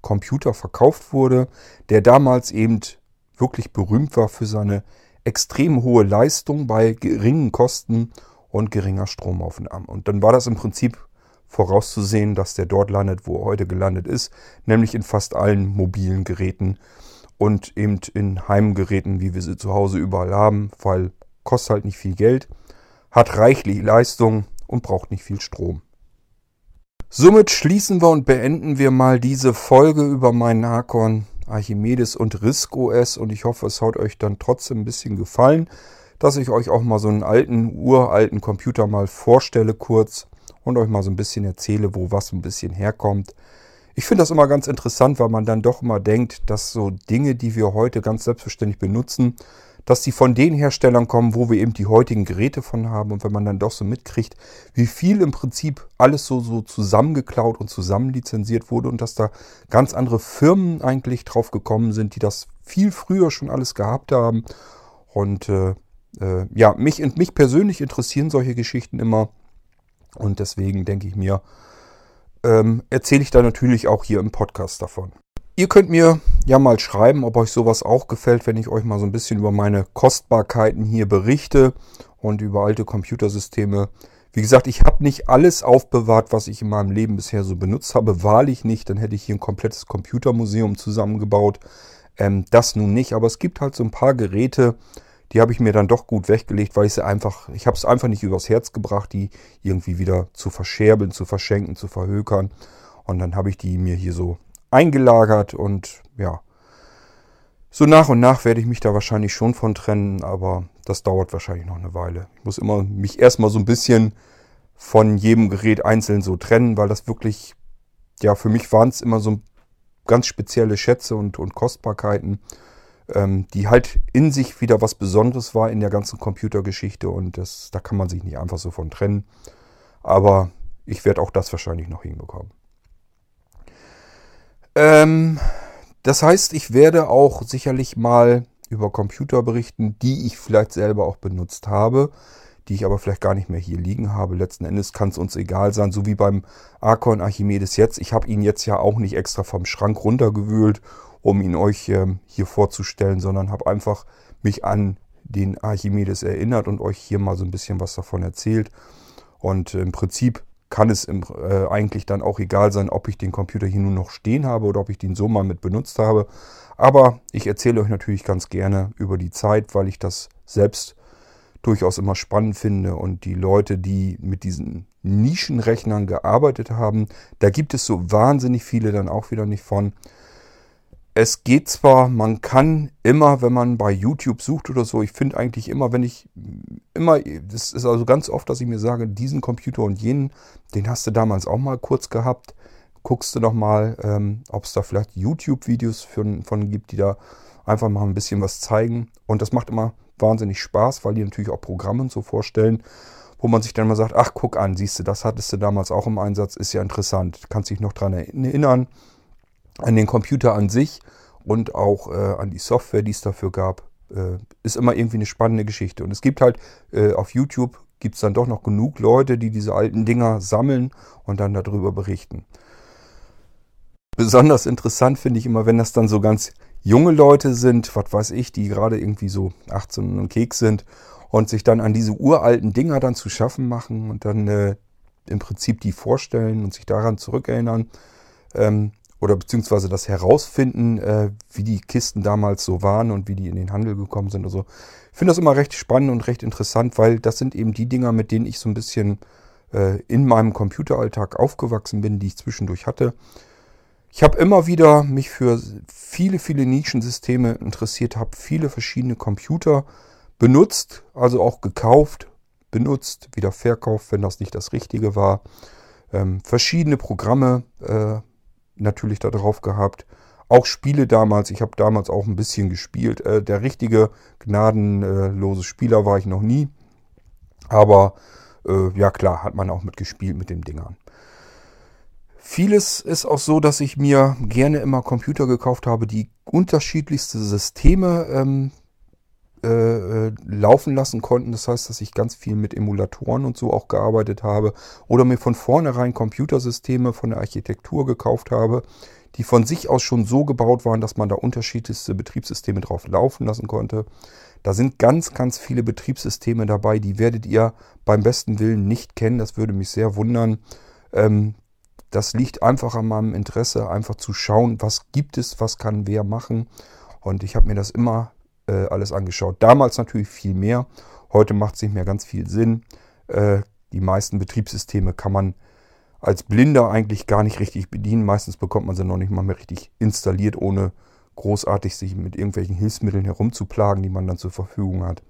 Computer verkauft wurde, der damals eben wirklich berühmt war für seine extrem hohe Leistung bei geringen Kosten und geringer Stromaufnahme. Und dann war das im Prinzip vorauszusehen, dass der dort landet, wo er heute gelandet ist, nämlich in fast allen mobilen Geräten und eben in Heimgeräten, wie wir sie zu Hause überall haben, weil kostet halt nicht viel Geld, hat reichlich Leistung und braucht nicht viel Strom. Somit schließen wir und beenden wir mal diese Folge über meinen Archon Archimedes und Risk OS und ich hoffe, es hat euch dann trotzdem ein bisschen gefallen. dass ich euch auch mal so einen alten, uralten Computer mal vorstelle kurz und euch mal so ein bisschen erzähle, wo was ein bisschen herkommt. Ich finde das immer ganz interessant, weil man dann doch immer denkt, dass so Dinge, die wir heute ganz selbstverständlich benutzen, dass die von den Herstellern kommen, wo wir eben die heutigen Geräte von haben. Und wenn man dann doch so mitkriegt, wie viel im Prinzip alles so, so zusammengeklaut und zusammenlizenziert wurde und dass da ganz andere Firmen eigentlich drauf gekommen sind, die das viel früher schon alles gehabt haben. Und äh, äh, ja, mich, mich persönlich interessieren solche Geschichten immer. Und deswegen denke ich mir, ähm, erzähle ich da natürlich auch hier im Podcast davon. Ihr könnt mir ja mal schreiben, ob euch sowas auch gefällt, wenn ich euch mal so ein bisschen über meine Kostbarkeiten hier berichte und über alte Computersysteme. Wie gesagt, ich habe nicht alles aufbewahrt, was ich in meinem Leben bisher so benutzt habe. Wahrlich nicht, dann hätte ich hier ein komplettes Computermuseum zusammengebaut. Ähm, das nun nicht, aber es gibt halt so ein paar Geräte, die habe ich mir dann doch gut weggelegt, weil ich sie einfach, ich habe es einfach nicht übers Herz gebracht, die irgendwie wieder zu verscherbeln, zu verschenken, zu verhökern. Und dann habe ich die mir hier so eingelagert und ja, so nach und nach werde ich mich da wahrscheinlich schon von trennen, aber das dauert wahrscheinlich noch eine Weile. Ich muss immer mich erstmal so ein bisschen von jedem Gerät einzeln so trennen, weil das wirklich, ja, für mich waren es immer so ganz spezielle Schätze und, und Kostbarkeiten, ähm, die halt in sich wieder was Besonderes war in der ganzen Computergeschichte und das, da kann man sich nicht einfach so von trennen. Aber ich werde auch das wahrscheinlich noch hinbekommen. Ähm, das heißt, ich werde auch sicherlich mal über Computer berichten, die ich vielleicht selber auch benutzt habe, die ich aber vielleicht gar nicht mehr hier liegen habe. Letzten Endes kann es uns egal sein, so wie beim Archon Archimedes jetzt. Ich habe ihn jetzt ja auch nicht extra vom Schrank runtergewühlt, um ihn euch ähm, hier vorzustellen, sondern habe einfach mich an den Archimedes erinnert und euch hier mal so ein bisschen was davon erzählt. Und äh, im Prinzip kann es im, äh, eigentlich dann auch egal sein, ob ich den Computer hier nur noch stehen habe oder ob ich den so mal mit benutzt habe. Aber ich erzähle euch natürlich ganz gerne über die Zeit, weil ich das selbst durchaus immer spannend finde und die Leute, die mit diesen Nischenrechnern gearbeitet haben, da gibt es so wahnsinnig viele dann auch wieder nicht von es geht zwar, man kann immer, wenn man bei YouTube sucht oder so, ich finde eigentlich immer, wenn ich immer, das ist also ganz oft, dass ich mir sage, diesen Computer und jenen, den hast du damals auch mal kurz gehabt. Guckst du noch mal, ähm, ob es da vielleicht YouTube-Videos von, gibt, die da einfach mal ein bisschen was zeigen. Und das macht immer wahnsinnig Spaß, weil die natürlich auch Programme und so vorstellen, wo man sich dann mal sagt, ach guck an, siehst du, das hattest du damals auch im Einsatz, ist ja interessant. Kannst dich noch dran erinnern an den Computer an sich und auch äh, an die Software, die es dafür gab, äh, ist immer irgendwie eine spannende Geschichte. Und es gibt halt äh, auf YouTube gibt es dann doch noch genug Leute, die diese alten Dinger sammeln und dann darüber berichten. Besonders interessant finde ich immer, wenn das dann so ganz junge Leute sind, was weiß ich, die gerade irgendwie so 18 und Keks sind und sich dann an diese uralten Dinger dann zu schaffen machen und dann äh, im Prinzip die vorstellen und sich daran zurückerinnern. Ähm, oder beziehungsweise das herausfinden, äh, wie die Kisten damals so waren und wie die in den Handel gekommen sind. Also ich finde das immer recht spannend und recht interessant, weil das sind eben die Dinger, mit denen ich so ein bisschen äh, in meinem Computeralltag aufgewachsen bin, die ich zwischendurch hatte. Ich habe immer wieder mich für viele, viele Nischensysteme interessiert, habe viele verschiedene Computer benutzt, also auch gekauft, benutzt, wieder verkauft, wenn das nicht das Richtige war. Ähm, verschiedene Programme äh, natürlich da drauf gehabt. Auch Spiele damals, ich habe damals auch ein bisschen gespielt. Äh, der richtige gnadenlose Spieler war ich noch nie. Aber äh, ja klar, hat man auch mitgespielt mit den Dingern. Vieles ist auch so, dass ich mir gerne immer Computer gekauft habe, die unterschiedlichste Systeme ähm, äh, äh, laufen lassen konnten. Das heißt, dass ich ganz viel mit Emulatoren und so auch gearbeitet habe oder mir von vornherein Computersysteme von der Architektur gekauft habe, die von sich aus schon so gebaut waren, dass man da unterschiedlichste Betriebssysteme drauf laufen lassen konnte. Da sind ganz, ganz viele Betriebssysteme dabei, die werdet ihr beim besten Willen nicht kennen. Das würde mich sehr wundern. Ähm, das liegt einfach an meinem Interesse, einfach zu schauen, was gibt es, was kann wer machen. Und ich habe mir das immer äh, alles angeschaut. Damals natürlich viel mehr. Heute macht es nicht mehr ganz viel Sinn. Äh, die meisten Betriebssysteme kann man als Blinder eigentlich gar nicht richtig bedienen. Meistens bekommt man sie noch nicht mal mehr richtig installiert, ohne großartig sich mit irgendwelchen Hilfsmitteln herumzuplagen, die man dann zur Verfügung hat.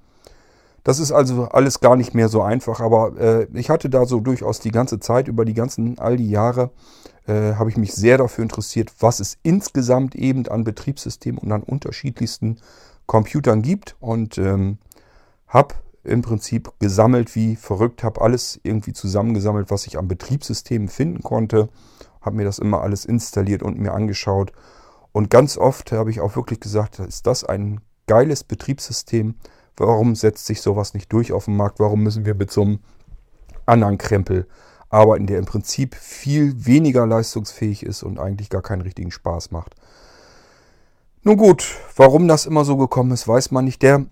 Das ist also alles gar nicht mehr so einfach, aber äh, ich hatte da so durchaus die ganze Zeit, über die ganzen, all die Jahre, äh, habe ich mich sehr dafür interessiert, was es insgesamt eben an Betriebssystemen und an unterschiedlichsten Computern gibt und ähm, habe im Prinzip gesammelt wie verrückt, habe alles irgendwie zusammengesammelt, was ich an Betriebssystemen finden konnte, habe mir das immer alles installiert und mir angeschaut und ganz oft habe ich auch wirklich gesagt, ist das ein geiles Betriebssystem, Warum setzt sich sowas nicht durch auf dem Markt? Warum müssen wir mit so einem anderen Krempel arbeiten, der im Prinzip viel weniger leistungsfähig ist und eigentlich gar keinen richtigen Spaß macht? Nun gut, warum das immer so gekommen ist, weiß man nicht. Der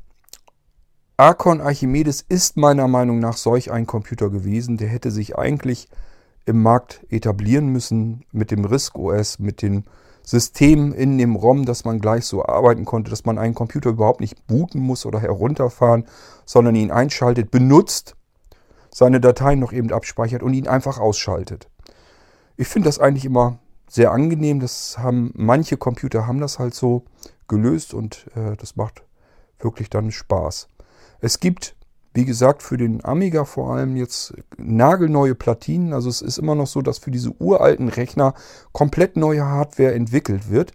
Archon Archimedes ist meiner Meinung nach solch ein Computer gewesen. Der hätte sich eigentlich im Markt etablieren müssen mit dem RISC OS, mit den System in dem ROM, dass man gleich so arbeiten konnte, dass man einen Computer überhaupt nicht booten muss oder herunterfahren, sondern ihn einschaltet, benutzt, seine Dateien noch eben abspeichert und ihn einfach ausschaltet. Ich finde das eigentlich immer sehr angenehm. Das haben manche Computer haben das halt so gelöst und äh, das macht wirklich dann Spaß. Es gibt wie gesagt, für den Amiga vor allem jetzt nagelneue Platinen. Also es ist immer noch so, dass für diese uralten Rechner komplett neue Hardware entwickelt wird.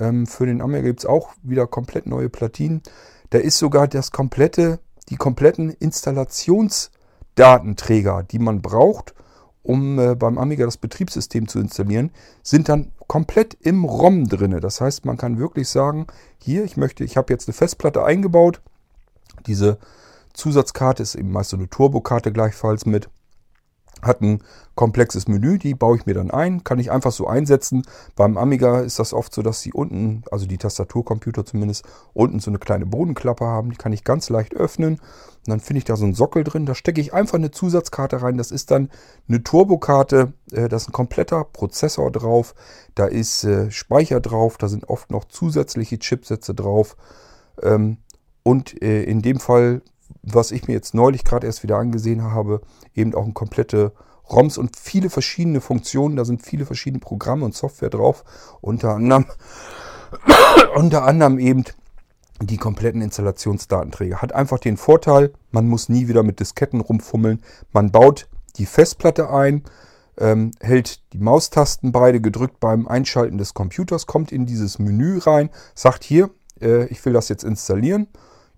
Ähm, für den Amiga gibt es auch wieder komplett neue Platinen. Da ist sogar das komplette, die kompletten Installationsdatenträger, die man braucht, um äh, beim Amiga das Betriebssystem zu installieren, sind dann komplett im ROM drin. Das heißt, man kann wirklich sagen, hier, ich möchte, ich habe jetzt eine Festplatte eingebaut. Diese Zusatzkarte ist eben meist so eine Turbokarte gleichfalls mit. Hat ein komplexes Menü, die baue ich mir dann ein, kann ich einfach so einsetzen. Beim Amiga ist das oft so, dass sie unten, also die Tastaturcomputer zumindest, unten so eine kleine Bodenklappe haben. Die kann ich ganz leicht öffnen. Und dann finde ich da so einen Sockel drin. Da stecke ich einfach eine Zusatzkarte rein. Das ist dann eine Turbokarte. Äh, da ist ein kompletter Prozessor drauf. Da ist äh, Speicher drauf. Da sind oft noch zusätzliche Chipsätze drauf. Ähm, und äh, in dem Fall was ich mir jetzt neulich gerade erst wieder angesehen habe, eben auch ein komplette ROMs und viele verschiedene Funktionen. Da sind viele verschiedene Programme und Software drauf. Unter anderem, unter anderem eben die kompletten Installationsdatenträger. Hat einfach den Vorteil, man muss nie wieder mit Disketten rumfummeln. Man baut die Festplatte ein, ähm, hält die Maustasten beide gedrückt beim Einschalten des Computers, kommt in dieses Menü rein, sagt hier, äh, ich will das jetzt installieren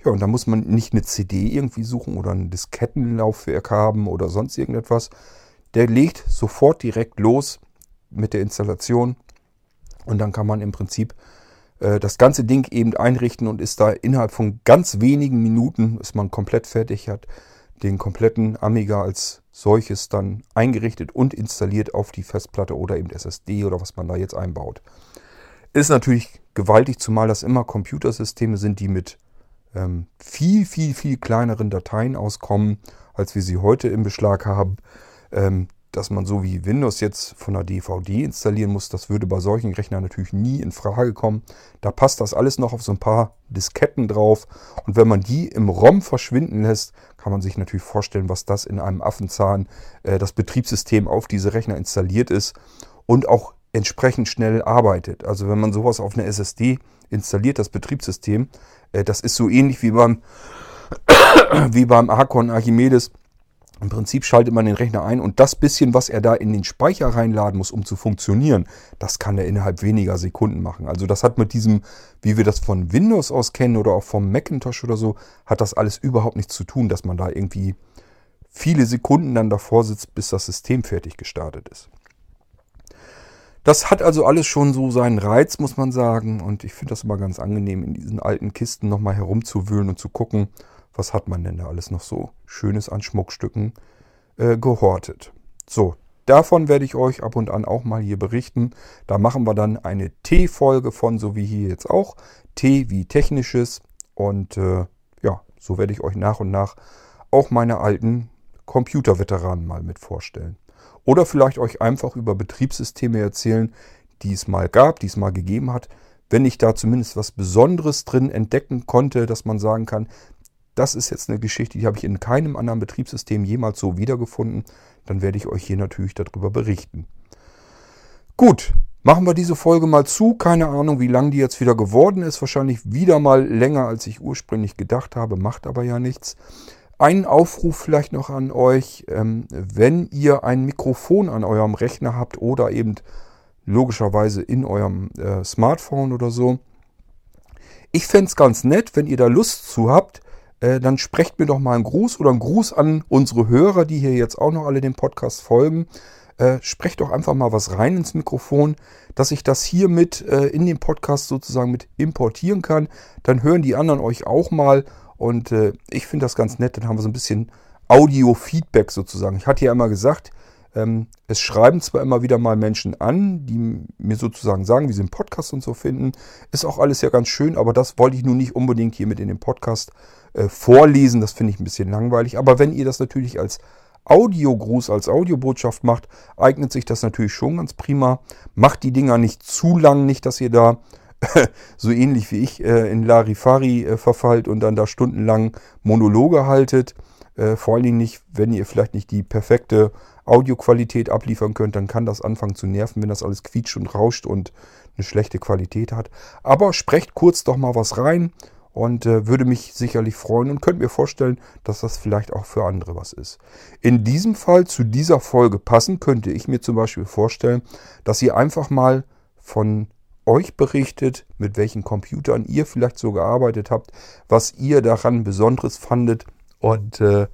ja, und da muss man nicht eine CD irgendwie suchen oder ein Diskettenlaufwerk haben oder sonst irgendetwas. Der legt sofort direkt los mit der Installation und dann kann man im Prinzip das ganze Ding eben einrichten und ist da innerhalb von ganz wenigen Minuten ist man komplett fertig, hat den kompletten Amiga als solches dann eingerichtet und installiert auf die Festplatte oder eben SSD oder was man da jetzt einbaut. Ist natürlich gewaltig, zumal das immer Computersysteme sind, die mit ähm, viel, viel, viel kleineren Dateien auskommen, als wir sie heute im Beschlag haben. Ähm, dass man so wie Windows jetzt von der DVD installieren muss, das würde bei solchen Rechnern natürlich nie in Frage kommen. Da passt das alles noch auf so ein paar Disketten drauf. Und wenn man die im ROM verschwinden lässt, kann man sich natürlich vorstellen, was das in einem Affenzahn äh, das Betriebssystem auf diese Rechner installiert ist und auch entsprechend schnell arbeitet. Also wenn man sowas auf eine SSD installiert, das Betriebssystem, äh, das ist so ähnlich wie beim, wie beim Archon Archimedes. Im Prinzip schaltet man den Rechner ein und das bisschen, was er da in den Speicher reinladen muss, um zu funktionieren, das kann er innerhalb weniger Sekunden machen. Also das hat mit diesem, wie wir das von Windows aus kennen oder auch vom Macintosh oder so, hat das alles überhaupt nichts zu tun, dass man da irgendwie viele Sekunden dann davor sitzt, bis das System fertig gestartet ist. Das hat also alles schon so seinen Reiz, muss man sagen. Und ich finde das immer ganz angenehm, in diesen alten Kisten nochmal herumzuwühlen und zu gucken, was hat man denn da alles noch so Schönes an Schmuckstücken äh, gehortet. So, davon werde ich euch ab und an auch mal hier berichten. Da machen wir dann eine T-Folge von, so wie hier jetzt auch. T wie technisches. Und äh, ja, so werde ich euch nach und nach auch meine alten Computerveteranen mal mit vorstellen. Oder vielleicht euch einfach über Betriebssysteme erzählen, die es mal gab, die es mal gegeben hat. Wenn ich da zumindest was Besonderes drin entdecken konnte, dass man sagen kann, das ist jetzt eine Geschichte, die habe ich in keinem anderen Betriebssystem jemals so wiedergefunden, dann werde ich euch hier natürlich darüber berichten. Gut, Machen wir diese Folge mal zu. Keine Ahnung, wie lang die jetzt wieder geworden ist. Wahrscheinlich wieder mal länger, als ich ursprünglich gedacht habe. Macht aber ja nichts. Ein Aufruf vielleicht noch an euch. Ähm, wenn ihr ein Mikrofon an eurem Rechner habt oder eben logischerweise in eurem äh, Smartphone oder so. Ich fände es ganz nett, wenn ihr da Lust zu habt, äh, dann sprecht mir doch mal einen Gruß oder einen Gruß an unsere Hörer, die hier jetzt auch noch alle dem Podcast folgen. Äh, sprecht doch einfach mal was rein ins Mikrofon, dass ich das hier mit äh, in den Podcast sozusagen mit importieren kann. Dann hören die anderen euch auch mal und äh, ich finde das ganz nett. Dann haben wir so ein bisschen Audio-Feedback sozusagen. Ich hatte ja immer gesagt, es schreiben zwar immer wieder mal Menschen an, die mir sozusagen sagen, wie sie den Podcast und so finden. Ist auch alles ja ganz schön, aber das wollte ich nun nicht unbedingt hier mit in den Podcast äh, vorlesen. Das finde ich ein bisschen langweilig. Aber wenn ihr das natürlich als Audiogruß, als Audiobotschaft macht, eignet sich das natürlich schon ganz prima. Macht die Dinger nicht zu lang, nicht, dass ihr da so ähnlich wie ich äh, in Larifari äh, verfallt und dann da stundenlang Monologe haltet. Äh, vor allen Dingen nicht, wenn ihr vielleicht nicht die perfekte Audioqualität abliefern könnt, dann kann das anfangen zu nerven, wenn das alles quietscht und rauscht und eine schlechte Qualität hat. Aber sprecht kurz doch mal was rein und äh, würde mich sicherlich freuen und könnt mir vorstellen, dass das vielleicht auch für andere was ist. In diesem Fall zu dieser Folge passend könnte ich mir zum Beispiel vorstellen, dass ihr einfach mal von euch berichtet, mit welchen Computern ihr vielleicht so gearbeitet habt, was ihr daran Besonderes fandet und äh,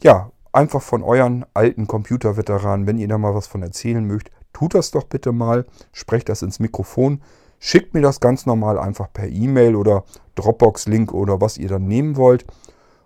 ja, einfach von euren alten Computerveteranen, wenn ihr da mal was von erzählen mögt, tut das doch bitte mal, sprecht das ins Mikrofon, schickt mir das ganz normal einfach per E-Mail oder Dropbox-Link oder was ihr dann nehmen wollt.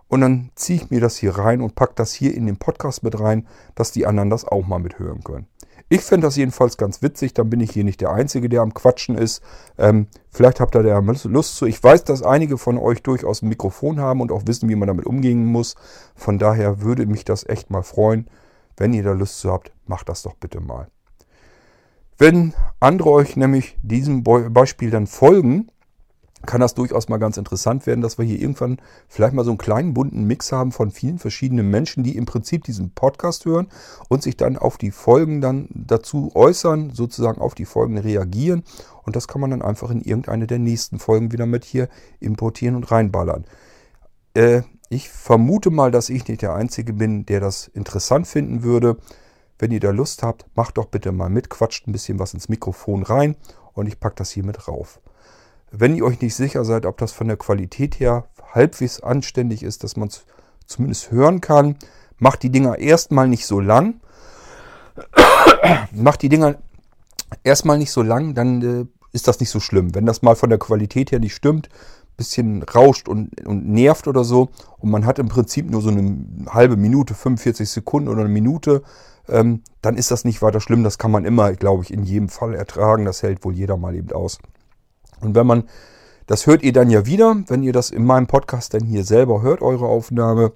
Und dann ziehe ich mir das hier rein und packe das hier in den Podcast mit rein, dass die anderen das auch mal mithören können. Ich fände das jedenfalls ganz witzig, dann bin ich hier nicht der Einzige, der am Quatschen ist. Ähm, vielleicht habt ihr da Lust zu. Ich weiß, dass einige von euch durchaus ein Mikrofon haben und auch wissen, wie man damit umgehen muss. Von daher würde mich das echt mal freuen. Wenn ihr da Lust zu habt, macht das doch bitte mal. Wenn andere euch nämlich diesem Beispiel dann folgen, kann das durchaus mal ganz interessant werden, dass wir hier irgendwann vielleicht mal so einen kleinen bunten Mix haben von vielen verschiedenen Menschen, die im Prinzip diesen Podcast hören und sich dann auf die Folgen dann dazu äußern, sozusagen auf die Folgen reagieren. Und das kann man dann einfach in irgendeine der nächsten Folgen wieder mit hier importieren und reinballern. Äh, ich vermute mal, dass ich nicht der Einzige bin, der das interessant finden würde. Wenn ihr da Lust habt, macht doch bitte mal mit, quatscht ein bisschen was ins Mikrofon rein und ich packe das hier mit rauf. Wenn ihr euch nicht sicher seid, ob das von der Qualität her halbwegs anständig ist, dass man es zumindest hören kann, macht die Dinger erstmal nicht so lang. macht die Dinger erstmal nicht so lang, dann äh, ist das nicht so schlimm. Wenn das mal von der Qualität her nicht stimmt, bisschen rauscht und, und nervt oder so und man hat im Prinzip nur so eine halbe Minute, 45 Sekunden oder eine Minute, ähm, dann ist das nicht weiter schlimm. Das kann man immer, glaube ich, in jedem Fall ertragen. Das hält wohl jeder mal eben aus. Und wenn man, das hört ihr dann ja wieder, wenn ihr das in meinem Podcast dann hier selber hört, eure Aufnahme,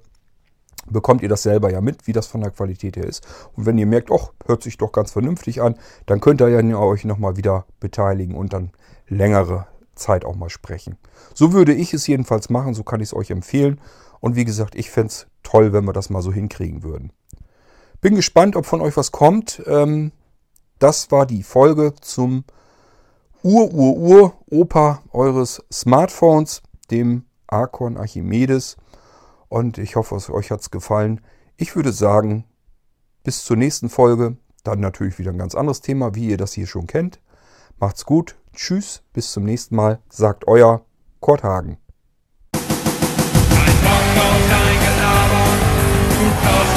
bekommt ihr das selber ja mit, wie das von der Qualität her ist. Und wenn ihr merkt, ach, hört sich doch ganz vernünftig an, dann könnt ihr ja euch nochmal wieder beteiligen und dann längere Zeit auch mal sprechen. So würde ich es jedenfalls machen, so kann ich es euch empfehlen. Und wie gesagt, ich fände es toll, wenn wir das mal so hinkriegen würden. Bin gespannt, ob von euch was kommt. Ähm, das war die Folge zum Ur-Ur-Ur-Opa eures Smartphones, dem Acorn Archimedes. Und ich hoffe, euch hat es gefallen. Ich würde sagen, bis zur nächsten Folge. Dann natürlich wieder ein ganz anderes Thema, wie ihr das hier schon kennt. Macht's gut. Tschüss. Bis zum nächsten Mal. Sagt euer Kurt Hagen. Ein Bock auf dein Gelaber. Du